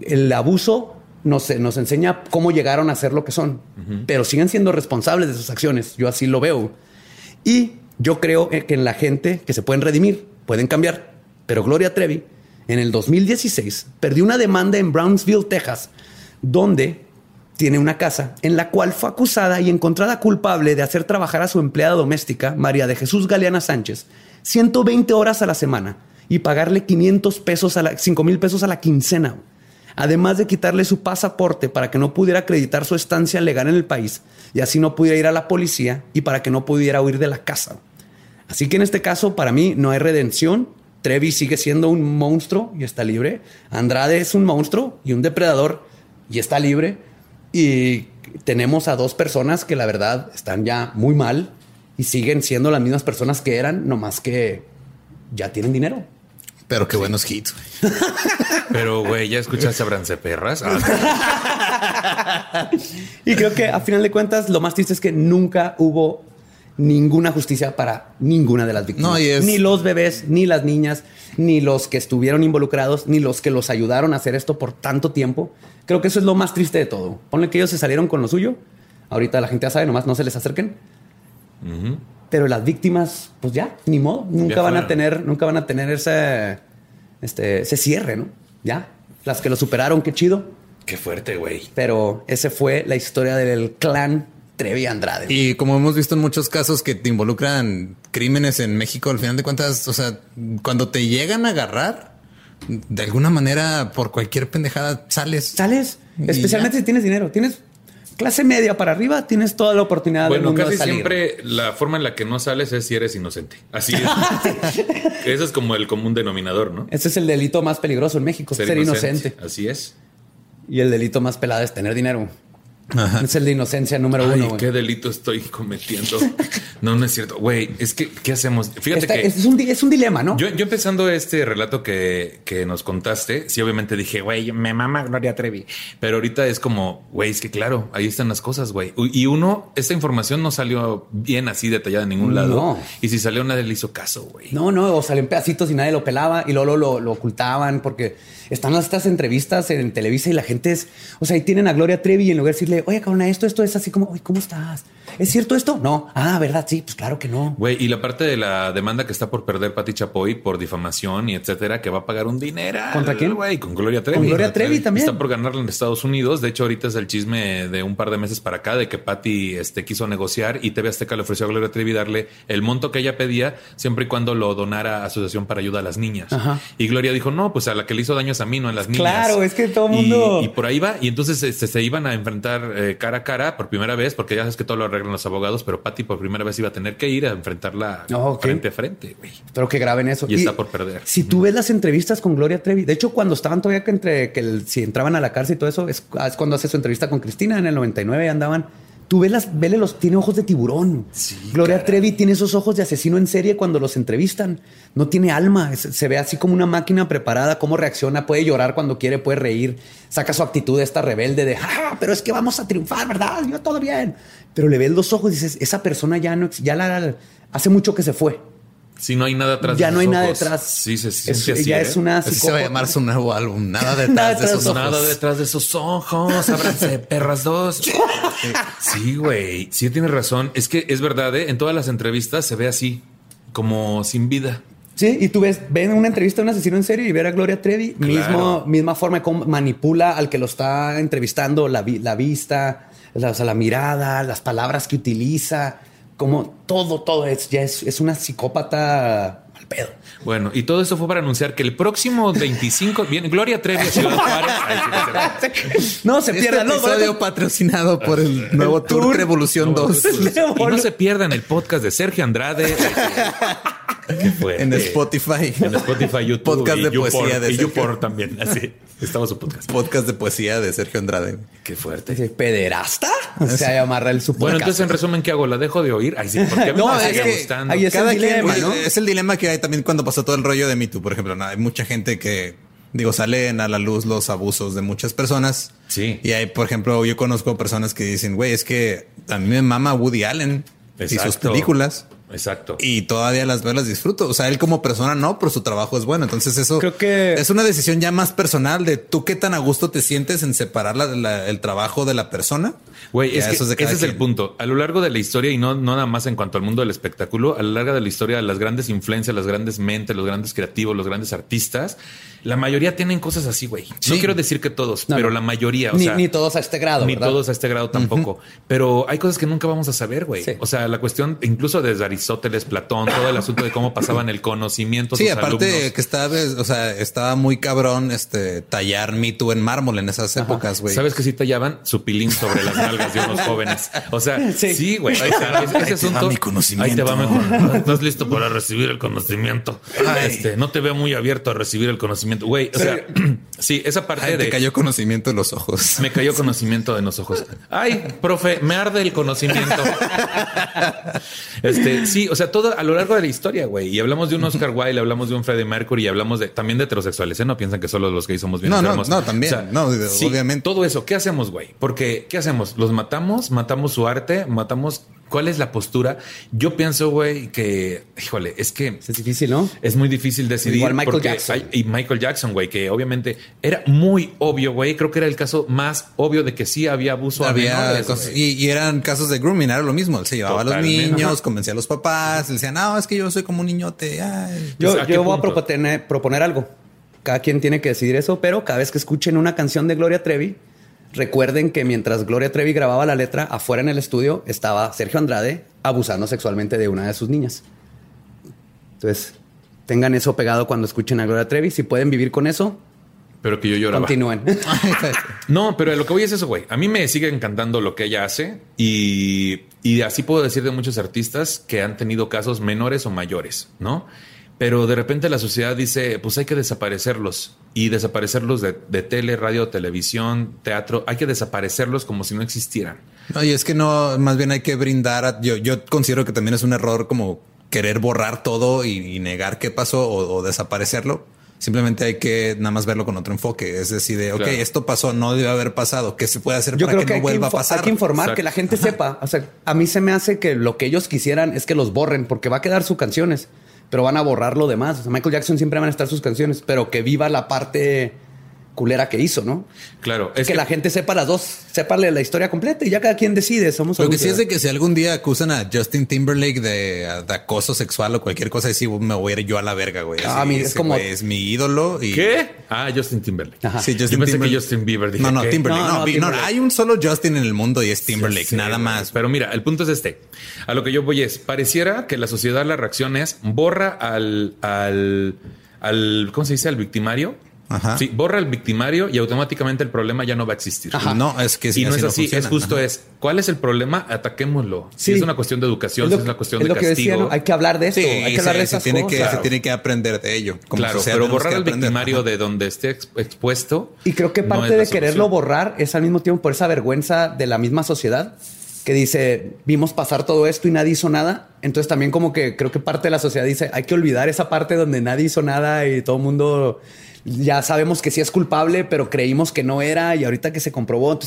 El abuso nos, nos enseña cómo llegaron a ser lo que son, pero siguen siendo responsables de sus acciones. Yo así lo veo. Y yo creo que en la gente que se pueden redimir, pueden cambiar, pero Gloria Trevi en el 2016 perdió una demanda en Brownsville, Texas, donde tiene una casa en la cual fue acusada y encontrada culpable de hacer trabajar a su empleada doméstica, María de Jesús Galeana Sánchez, 120 horas a la semana y pagarle 500 pesos a la, 5 mil pesos a la quincena. Además de quitarle su pasaporte para que no pudiera acreditar su estancia legal en el país y así no pudiera ir a la policía y para que no pudiera huir de la casa. Así que en este caso, para mí, no hay redención. Trevi sigue siendo un monstruo y está libre. Andrade es un monstruo y un depredador y está libre. Y tenemos a dos personas que la verdad están ya muy mal y siguen siendo las mismas personas que eran, nomás que ya tienen dinero. Pero qué buenos hits. Pero, güey, ¿ya escuchaste a Brance Perras? Ah, Y creo que a final de cuentas lo más triste es que nunca hubo ninguna justicia para ninguna de las víctimas. No, y es- Ni los bebés, ni las niñas, ni los que estuvieron involucrados, ni los que los ayudaron a hacer esto por tanto tiempo. Creo que eso es lo más triste de todo. Ponle que ellos se salieron con lo suyo. Ahorita la gente ya sabe, nomás no se les acerquen. Pero las víctimas, pues ya, ni modo. Nunca Ya van a tener, nunca van a tener ese, este, ese cierre, ¿no? Ya. Las que lo superaron, qué chido. Qué fuerte, güey. Pero ese fue la historia del clan Trevi Andrade. Y como hemos visto en muchos casos que te involucran crímenes en México, al final de cuentas, o sea, cuando te llegan a agarrar, de alguna manera, por cualquier pendejada, sales. sales, especialmente ya. si tienes dinero. Tienes clase media para arriba, tienes toda la oportunidad del Bueno, mundo casi de salir. siempre la forma en la que no sales es si eres inocente. Así es. Eso es como el común denominador, ¿no? Ese es el delito más peligroso en México, ser, inocente. Así es. Y el delito más pelado es tener dinero. Ajá. Es el de inocencia número Ay, uno. qué delito estoy cometiendo. No, no es cierto. Güey, es que, ¿qué hacemos? Fíjate Esta- que es, un, es un dilema, ¿no? yo, yo empezando este relato que, que nos contaste, sí, obviamente dije, güey, me mama Gloria Trevi. Pero ahorita es como, güey, es que claro, ahí están las cosas, güey. Y uno, esta información no salió bien así detallada en ningún lado. No. Y si salió, nadie le hizo caso, güey. No, no, o salen pedacitos y nadie lo pelaba y luego lo, lo ocultaban porque están estas entrevistas en Televisa y la gente es, o sea, ahí tienen a Gloria Trevi y en lugar de decirle, oye, cabrona, esto, esto es así como, oye, ¿cómo estás? ¿Es cierto esto? No. Ah, ¿verdad? Sí, pues claro que no. Güey, y la parte de la demanda que está por perder Pati Chapoy por difamación y etcétera, que va a pagar un dinero. ¿Contra quién? Güey, con Gloria Trevi. Con Gloria Trevi también. Está por ganarla en Estados Unidos. De hecho, ahorita es el chisme de un par de meses para acá de que Pati este, quiso negociar y TV Azteca le ofreció a Gloria Trevi darle el monto que ella pedía siempre y cuando lo donara a Asociación para Ayuda a las Niñas. Ajá. Y Gloria dijo, no, pues a la que le hizo daño es a mí, no a las niñas. Claro, es que todo Y- mundo- Y, por ahí va. Y entonces este, se iban a enfrentar eh, cara a cara por primera vez, porque ya sabes que todo lo arreglan los abogados, pero Pati por primera vez iba a tener que ir a enfrentarla Oh, ok. frente a frente, güey. Espero que graben eso. Y está por perder. Si tú ves las entrevistas con Gloria Trevi, de hecho, cuando estaban todavía que entre que el- si entraban a la cárcel y todo eso, es, es cuando hace su entrevista con Cristina en el 99 andaban. Tú ves las, vele los, tiene ojos de tiburón. Gloria Trevi tiene esos ojos de asesino en serie cuando los entrevistan. No tiene alma. Se ve así como una máquina preparada, cómo reacciona, puede llorar cuando quiere, puede reír, saca su actitud de esta rebelde de, ah, pero es que vamos a triunfar, ¿verdad? Yo todo bien. Pero le ves los ojos y dices, esa persona ya no, ya la, hace mucho que se fue. Si no hay nada atrás Ya de no sus hay nada detrás. Sí, se Es- siente así. ella ¿eh? es una Así se va a llamar su nuevo álbum. Nada detrás Nada de detrás esos ojos. Nada detrás de esos ojos. Ábranse, perras dos. Sí, güey. Sí, tienes razón. Es que es verdad, ¿eh? En todas las entrevistas se ve así, como sin vida. Sí, y tú ves, ven una entrevista de un asesino en serie y ver a Gloria Trevi, Claro. mismo, misma forma de cómo manipula al que lo está entrevistando, la, vi- la vista, la, o sea, la mirada, las palabras que utiliza, como todo, todo es, ya es, es una psicópata al pedo. Bueno, y todo eso fue para anunciar que el próximo 25 viene Gloria Trevi a Ciudad Juárez. No se Este pierdan los episodio boletos. patrocinado por el nuevo tour, tour. Revolución 2 Y no se pierdan el podcast de Sergio Andrade. Qué fuerte. en Spotify. En Spotify, YouTube. Podcast y de poesía de Y Sergio. YouPorn también. Así. Estaba su podcast. Podcast de poesía de Sergio Andrade. Qué fuerte. ¿Pederasta? O sea, amarra el su Bueno, podcast. entonces en resumen, ¿qué hago? ¿La dejo de oír? Ay, sí, porque No, me es sigue que gustando. ahí es el dilema, quien- ¿no? Es el dilema que hay también cuando pasó todo el rollo de Me Too, por ejemplo. ¿no? Hay mucha gente que, digo, salen a la luz los abusos de muchas personas. Sí. Y hay, por ejemplo, yo conozco personas que dicen, güey, es que a mí me mama Woody Allen y sus películas. Exacto. Y todavía las veo, las disfruto. O sea, él como persona no, pero su trabajo es bueno. Entonces eso Creo que- es una decisión ya más personal de tú qué tan a gusto te sientes en separar la- la- el trabajo de la persona. Güey, es que ese es el punto. A lo largo de la historia, y no, no nada más en cuanto al mundo del espectáculo, a lo largo de la historia, las grandes influencias, las grandes mentes, los grandes creativos, los grandes artistas, la mayoría tienen cosas así, güey. No quiero decir que todos, No, pero la mayoría. O ni, sea, ni todos a este grado. ni ¿verdad? todos a este grado tampoco. Pero hay cosas que nunca vamos a saber, güey. Sí. O sea, la cuestión, incluso desde Aristóteles, Platón, todo el asunto de cómo pasaban el conocimiento. Sí, sus aparte alumnos. que estaba, o sea, estaba muy cabrón este tallar Me Too en mármol en esas épocas, güey. ¿Sabes que sí tallaban su pilín sobre las nalgas de unos jóvenes? O sea, Sí. sí, güey. O ese Ahí te va asunto. mi conocimiento. Ahí te va mi conocimiento. ¿Estás listo para recibir el conocimiento? Ay. Este, no te veo muy abierto a recibir el conocimiento. Güey, o sea, sí, esa parte Ay, de. te cayó conocimiento en los ojos. Me cayó conocimiento en los ojos. Ay, profe, me arde el conocimiento. Este, sí, o sea, todo a lo largo de la historia, güey. Y hablamos de un Oscar Wilde, hablamos de un Freddie Mercury y hablamos de también de heterosexuales. ¿eh? No piensan que solo los gays somos bien No, no, no, también. No, obviamente. Todo eso, ¿qué hacemos, güey? Porque, ¿qué hacemos? ¿Los matamos? ¿Matamos su arte? ¿Matamos? ¿Cuál es la postura? Yo pienso, güey, que, híjole, es que Es difícil, ¿no? es muy difícil decidir. Igual Michael porque Jackson. hay- y Michael Jackson, güey, que obviamente era muy obvio, güey. Creo que era el caso más obvio de que sí había abuso a Había menores, cosas- y, y eran casos de grooming, era lo mismo. Él se llevaba a los niños, convencía a los papás, le decían, no, es que yo soy como un niñote. ay". Yo, Pues, ¿a yo voy a proponer, proponer algo. Cada quien tiene que decidir eso, pero cada vez que escuchen una canción de Gloria Trevi, recuerden que mientras Gloria Trevi grababa la letra, afuera en el estudio estaba Sergio Andrade abusando sexualmente de una de sus niñas. Entonces, tengan eso pegado cuando escuchen a Gloria Trevi. Si pueden vivir con eso, Pero que yo lloraba. continúen. No, pero lo que voy es eso, güey. A mí me sigue encantando lo que ella hace y, y así puedo decir de muchos artistas que han tenido casos menores o mayores, ¿no? Pero de repente la sociedad dice, pues hay que desaparecerlos y desaparecerlos de, de tele, radio, televisión, teatro. Hay que desaparecerlos como si no existieran. No, y es que no, más bien hay que brindar. a- yo, yo considero que también es un error como querer borrar todo y, y negar qué pasó o, o desaparecerlo. Simplemente hay que nada más verlo con otro enfoque. Es decir, de, ok, Claro. esto pasó, no debe haber pasado. ¿Qué se puede hacer Yo para creo que, que, no vuelva a pasar? hay que informar, Exacto. que la gente sepa. O sea, a mí se me hace que lo que ellos quisieran es que los borren, porque va a quedar sus canciones, pero van a borrar lo demás. O sea, Michael Jackson siempre van a estar sus canciones, pero que viva la parte culera que hizo, ¿no? Claro, Es que, la gente sepa las dos, séparle la historia completa y ya cada quien decide. Somos Lo que sí es de que si algún día acusan a Justin Timberlake de, de acoso sexual o cualquier cosa así, me voy a ir yo a la verga, güey. Ah, es ese como- güey es mi ídolo. Y... ¿Qué? Ah, Justin Timberlake. Ajá. Sí, Yo pensé que Justin Bieber. Dije, no, no. Timberlake. No, No, no, Timberlake. hay un solo Justin en el mundo y es Timberlake, Sí, nada más. Pero mira, el punto es este. A lo que yo voy es, pareciera que la sociedad la reacción es borra al, al, al ¿cómo se dice? Al victimario. Ajá. Sí, borra al victimario y automáticamente el problema ya no va a existir. No, es que Y no es así, es justo Ajá. es, ¿cuál es el problema? Ataquémoslo. Si Sí. es una cuestión de educación, Es lo si es una cuestión es de lo que decía, castigo. ¿no? Hay que hablar de esto, Sí, hay que hablar se, de se esas tiene que, se tiene que aprender de ello. Como claro, pero borrar aprender. victimario Ajá. de donde esté ex- expuesto. Y creo que parte de quererlo borrar es al mismo tiempo por esa vergüenza de la misma sociedad que dice, vimos pasar todo esto y nadie hizo nada. Entonces también como que creo que parte de la sociedad dice, hay que olvidar esa parte donde nadie hizo nada y todo el mundo ya sabemos que sí es culpable, pero creímos que no era y ahorita que se comprobó,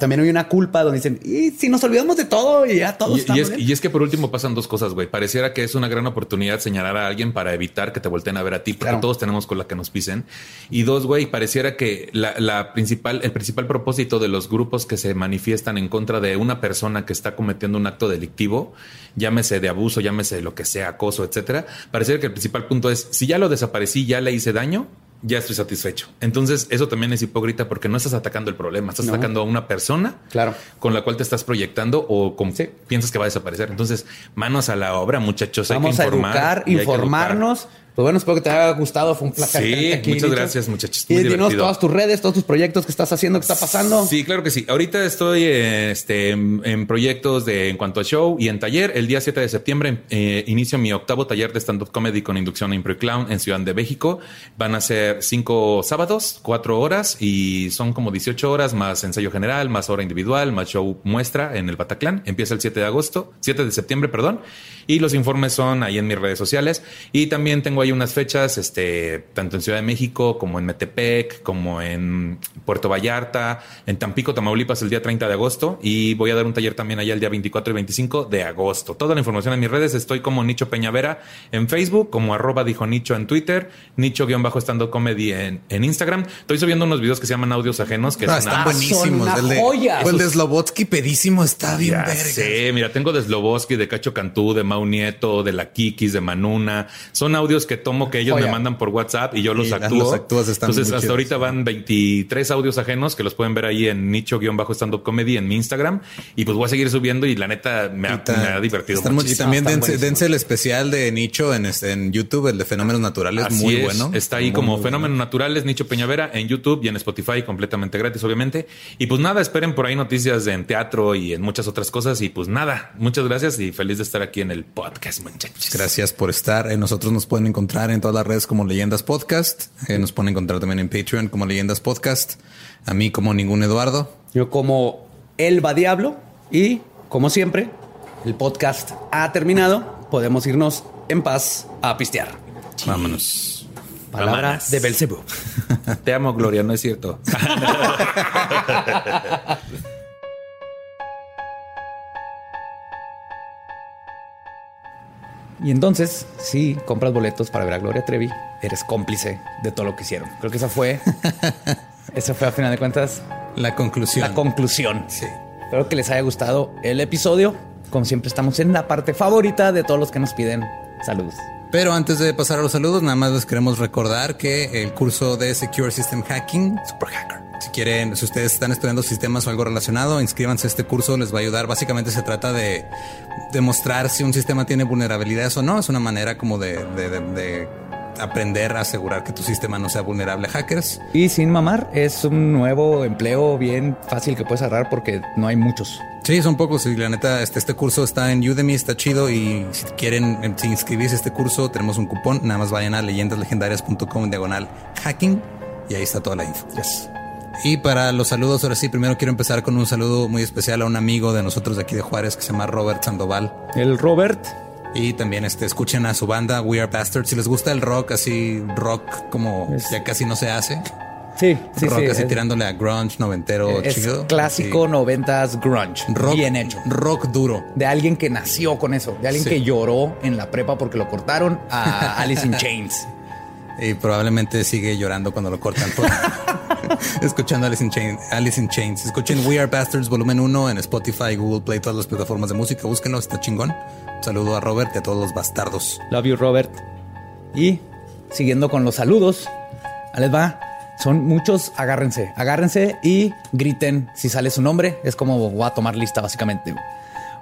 también hay una culpa donde dicen, y si nos olvidamos de todo y ya todos Y, y es, bien". y es que por último pasan dos cosas, güey. Pareciera que es una gran oportunidad señalar a alguien para evitar que te volteen a ver a ti, porque Claro. todos tenemos con la que nos pisen. Y dos, güey, pareciera que la, la principal, el principal propósito de los grupos que se manifiestan en contra de una persona que está cometiendo un acto delictivo, llámese de abuso, llámese lo que sea, acoso, etcétera, pareciera que el principal punto es si ya lo desaparecí, ya le hice daño. Ya estoy satisfecho. Entonces, eso también es hipócrita porque no estás atacando el problema, estás No. atacando a una persona Claro. con la cual te estás proyectando o con, Sí. piensas que va a desaparecer. Entonces, manos a la obra, muchachos. Hay Vamos que a informar. educar, hay que informarnos. Pues bueno, espero que te haya gustado. Fue un placer. Sí, aquí, muchas Nicho. gracias, muchachos. Y Muy dinos divertido. todas tus redes, todos tus proyectos que estás haciendo, que está pasando. Sí, claro que sí. Ahorita estoy este, en, en proyectos de en cuanto a show y en taller. El día 7 de septiembre eh, inicio mi octavo taller de stand-up comedy con inducción a Impro Clown en Ciudad de México. Van a ser cinco sábados, cuatro horas y son como 18 horas más ensayo general, más hora individual, más show muestra en el Bataclan. Empieza el 7 de agosto, 7 de septiembre, perdón. Y los informes son ahí en mis redes sociales. Y también tengo ahí unas fechas, este, tanto en Ciudad de México como en Metepec, como en Puerto Vallarta, en Tampico, Tamaulipas el día 30 de agosto y voy a dar un taller también allá el día 24 y 25 de agosto. Toda la información en mis redes, estoy como Nicho Peñavera en Facebook, como arroba dijo Nicho en Twitter, Nicho-estando comedy en, en Instagram. Estoy subiendo unos videos que se llaman audios ajenos que No, son están ah, buenísimos. una El de, joya. el de Slobotsky pedísimo está bien Ya verga. sé, mira, tengo de Sloboski, de Cacho Cantú, de Mau Nieto, de la Kikis, de Manuna. Son audios que tomo que ellos me mandan por WhatsApp y yo los Y actúo. los actúas, están Entonces, muy hasta chidos. ahorita van 23 audios ajenos que los pueden ver ahí en nicho-stand-up comedy en mi Instagram. Y pues voy a seguir subiendo y la neta me ha, Está- me ha divertido muchísimo. Y también Están dense, el especial de Nicho en, este- en YouTube, el de Fenómenos Naturales, Así muy es. bueno. Está ahí Muy, como muy Fenómenos Naturales, Nicho Peñavera, en YouTube y en Spotify, completamente gratis, obviamente. Y pues nada, esperen por ahí noticias de- en teatro y en muchas otras cosas. Y pues nada, muchas gracias y feliz de estar aquí en el podcast, muchachos. Gracias por estar. Eh, nosotros nos pueden encontrar en todas las redes como Leyendas Podcast. Eh, nos pueden encontrar también en Patreon como Leyendas Podcast. A mí como ningún Eduardo. Yo como Elba Diablo y como siempre, el podcast ha terminado. Podemos irnos en paz a pistear. Vámonos. Palabra Vámonos. de Belcebú. Te amo, Gloria, no es cierto. Y entonces, si compras boletos para ver a Gloria Trevi, eres cómplice de todo lo que hicieron. Creo que esa fue, esa fue a final de cuentas La conclusión. la conclusión. Sí. Espero que les haya gustado el episodio. Como siempre, estamos en la parte favorita de todos los que nos piden saludos. Pero antes de pasar a los saludos, nada más les queremos recordar que el curso de Secure System Hacking, Super Hacker. Si quieren, si ustedes están estudiando sistemas o algo relacionado, inscríbanse a este curso, les va a ayudar. Básicamente se trata de demostrar si un sistema tiene vulnerabilidades o no. Es una manera como de, de- de- de aprender a asegurar que tu sistema no sea vulnerable a hackers. Y sin mamar, es un nuevo empleo bien fácil que puedes agarrar porque no hay muchos. Sí, son pocos y la neta, este, este curso está en Udemy, está chido y si quieren eh, si inscribirse a este curso, tenemos un cupón, nada más vayan a leyendaslegendarias.com en diagonal hacking y ahí está toda la info. Y para los saludos, ahora sí, primero quiero empezar con un saludo muy especial a un amigo de nosotros de aquí de Juárez que se llama Robert Sandoval. El Robert. Y también este, escuchen a su banda We Are Bastards. Si les gusta el rock, así rock como Es- ya casi no se hace. Sí, sí, rock sí. así es- tirándole a grunge noventero es chido. clásico Sí. noventas grunge. Rock, bien hecho. Rock duro. De alguien que nació con eso. De alguien Sí. que lloró en la prepa porque lo cortaron a Alice in Chains. Y probablemente sigue llorando cuando lo cortan. por- Escuchando Alice in, Chains, Alice in Chains. Escuchen We Are Bastards volumen 1 en Spotify, Google Play, todas las plataformas de música. Búsquenlo, está chingón. Un saludo a Robert y a todos los bastardos. Love you, Robert. Y siguiendo con los saludos, ahí les va. Son muchos, agárrense, agárrense y griten si sale su nombre. Es como voy a tomar lista, básicamente.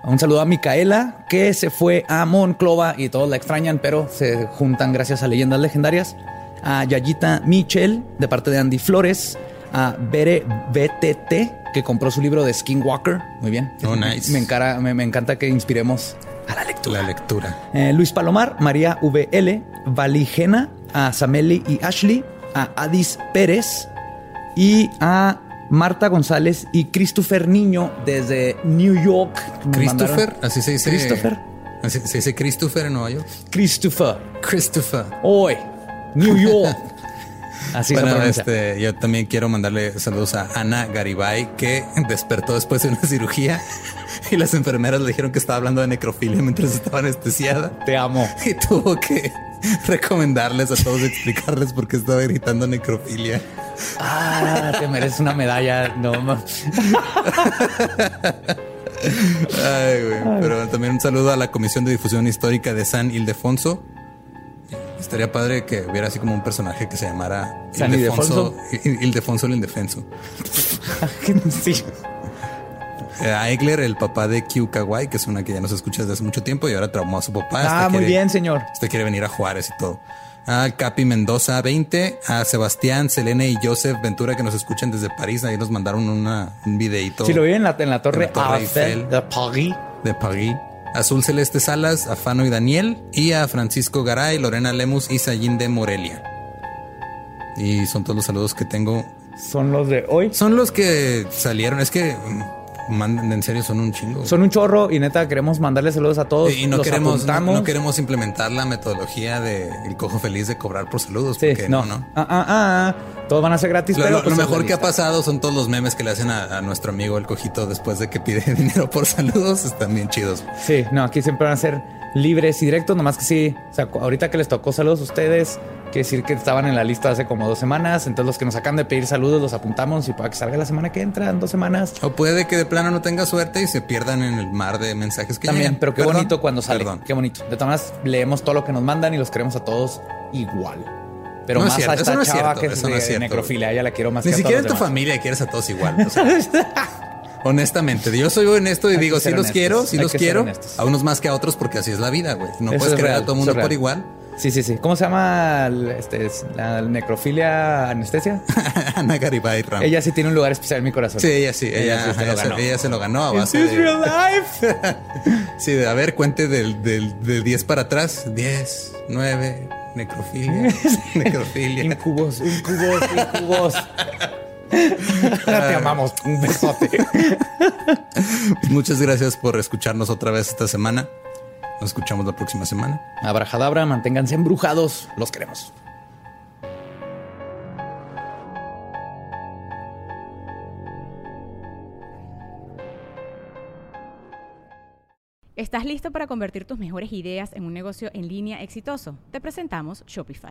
Un saludo a Micaela, que se fue a Monclova y todos la extrañan, pero se juntan gracias a leyendas legendarias. A Yayita Michel, de parte de Andy Flores. A Bere BTT, que compró su libro de Skinwalker. Muy bien. Oh, nice. Me, encara- me- me encanta que inspiremos a la lectura. La lectura. Eh, Luis Palomar, María VL, Valigena, a Sameli y Ashley, a Adis Pérez y a Marta González y Christopher Niño desde New York. Christopher, así se dice. Christopher. Así se dice Christopher en Nueva York. Christopher. Christopher. Hoy, New York. Así bueno, este, yo también quiero mandarle saludos a Ana Garibay, que despertó después de una cirugía y las enfermeras le dijeron que estaba hablando de necrofilia mientras estaba anestesiada. Te amo. Y tuvo que recomendarles a todos explicarles por qué estaba gritando necrofilia. Ah, te mereces una medalla. No, ma- Ay, güey. Pero también un saludo a la Comisión de Difusión Histórica de San Ildefonso. Estaría padre que hubiera así como un personaje que se llamara San Ildefonso, Il- Ildefonso el Indefenso. sí. Eh, A Egler, el papá de Q Kawai, que es una que ya nos escucha desde hace mucho tiempo y ahora traumó a su papá. Ah, Este muy quiere- bien, señor. Este quiere venir a Juárez y todo. A Capi Mendoza 20, a Sebastián, Selene y Joseph Ventura que nos escuchan desde París. Ahí nos mandaron una, un videito Si lo vi en la, en la torre, En la Torre Eiffel Eiffel. de París. de París. Azul Celeste Salas, a Fano y Daniel y a Francisco Garay, Lorena Lemus y Sayín de Morelia. Y son todos los saludos que tengo. Son los de hoy. Son los que salieron. Es que mm, mandan, en serio, son un chingo. Son un chorro y neta queremos mandarle saludos a todos. y no Los queremos, no, queremos implementar la metodología de el cojo feliz de cobrar por saludos. Sí, porque no, no, no. Ah, ah, ah. Todos van a ser gratis. Lo, pero lo- pues lo mejor que ha pasado son todos los memes que le hacen a, a nuestro amigo el cojito después de que pide dinero por saludos. Están bien chidos. Sí, no, aquí siempre van a ser libres y directos, nomás que sí. O sea, ahorita que les tocó saludos a ustedes, quiere decir que estaban en la lista hace como dos semanas. Entonces, los que nos acaban de pedir saludos los apuntamos y para que salga la semana que entra, en dos semanas. O puede que de plano no tenga suerte y se pierdan en el mar de mensajes que También, llegan. pero qué Perdón, bonito cuando sale. Perdón. Qué bonito. De todas maneras, leemos todo lo que nos mandan y los queremos a todos igual. Pero No es más cierto, a esta eso no es chava cierto, que es eso no es necrofilia. A ella la quiero más Ni que a siquiera todos en tu demás. familia quieres a todos igual. o sea, honestamente, yo soy honesto y Hay digo, sí los honestos, quiero, sí hay los quiero. A unos más que a otros porque así es la vida, güey. No Eso puedes es querer real, a todo mundo real. por igual. Sí, sí, sí. ¿Cómo se llama el- este, es la necrofilia anestesia? Ana Garibay Ram. ella sí tiene un lugar especial en mi corazón. Sí, ella sí, ella, sí se ella lo se, ganó. ella se lo ganó a Is base this de, real life? Sí, de a ver, cuente del, del, del 10 para atrás. 10, 9, necrofilia, necrofilia. Incubos, incubos, incubos. Te amamos. Un besote. Muchas gracias por escucharnos otra vez esta semana. Nos escuchamos la próxima semana. Abrajadabra, manténganse embrujados. Los queremos. ¿Estás listo para convertir tus mejores ideas en un negocio en línea exitoso? Te presentamos Shopify.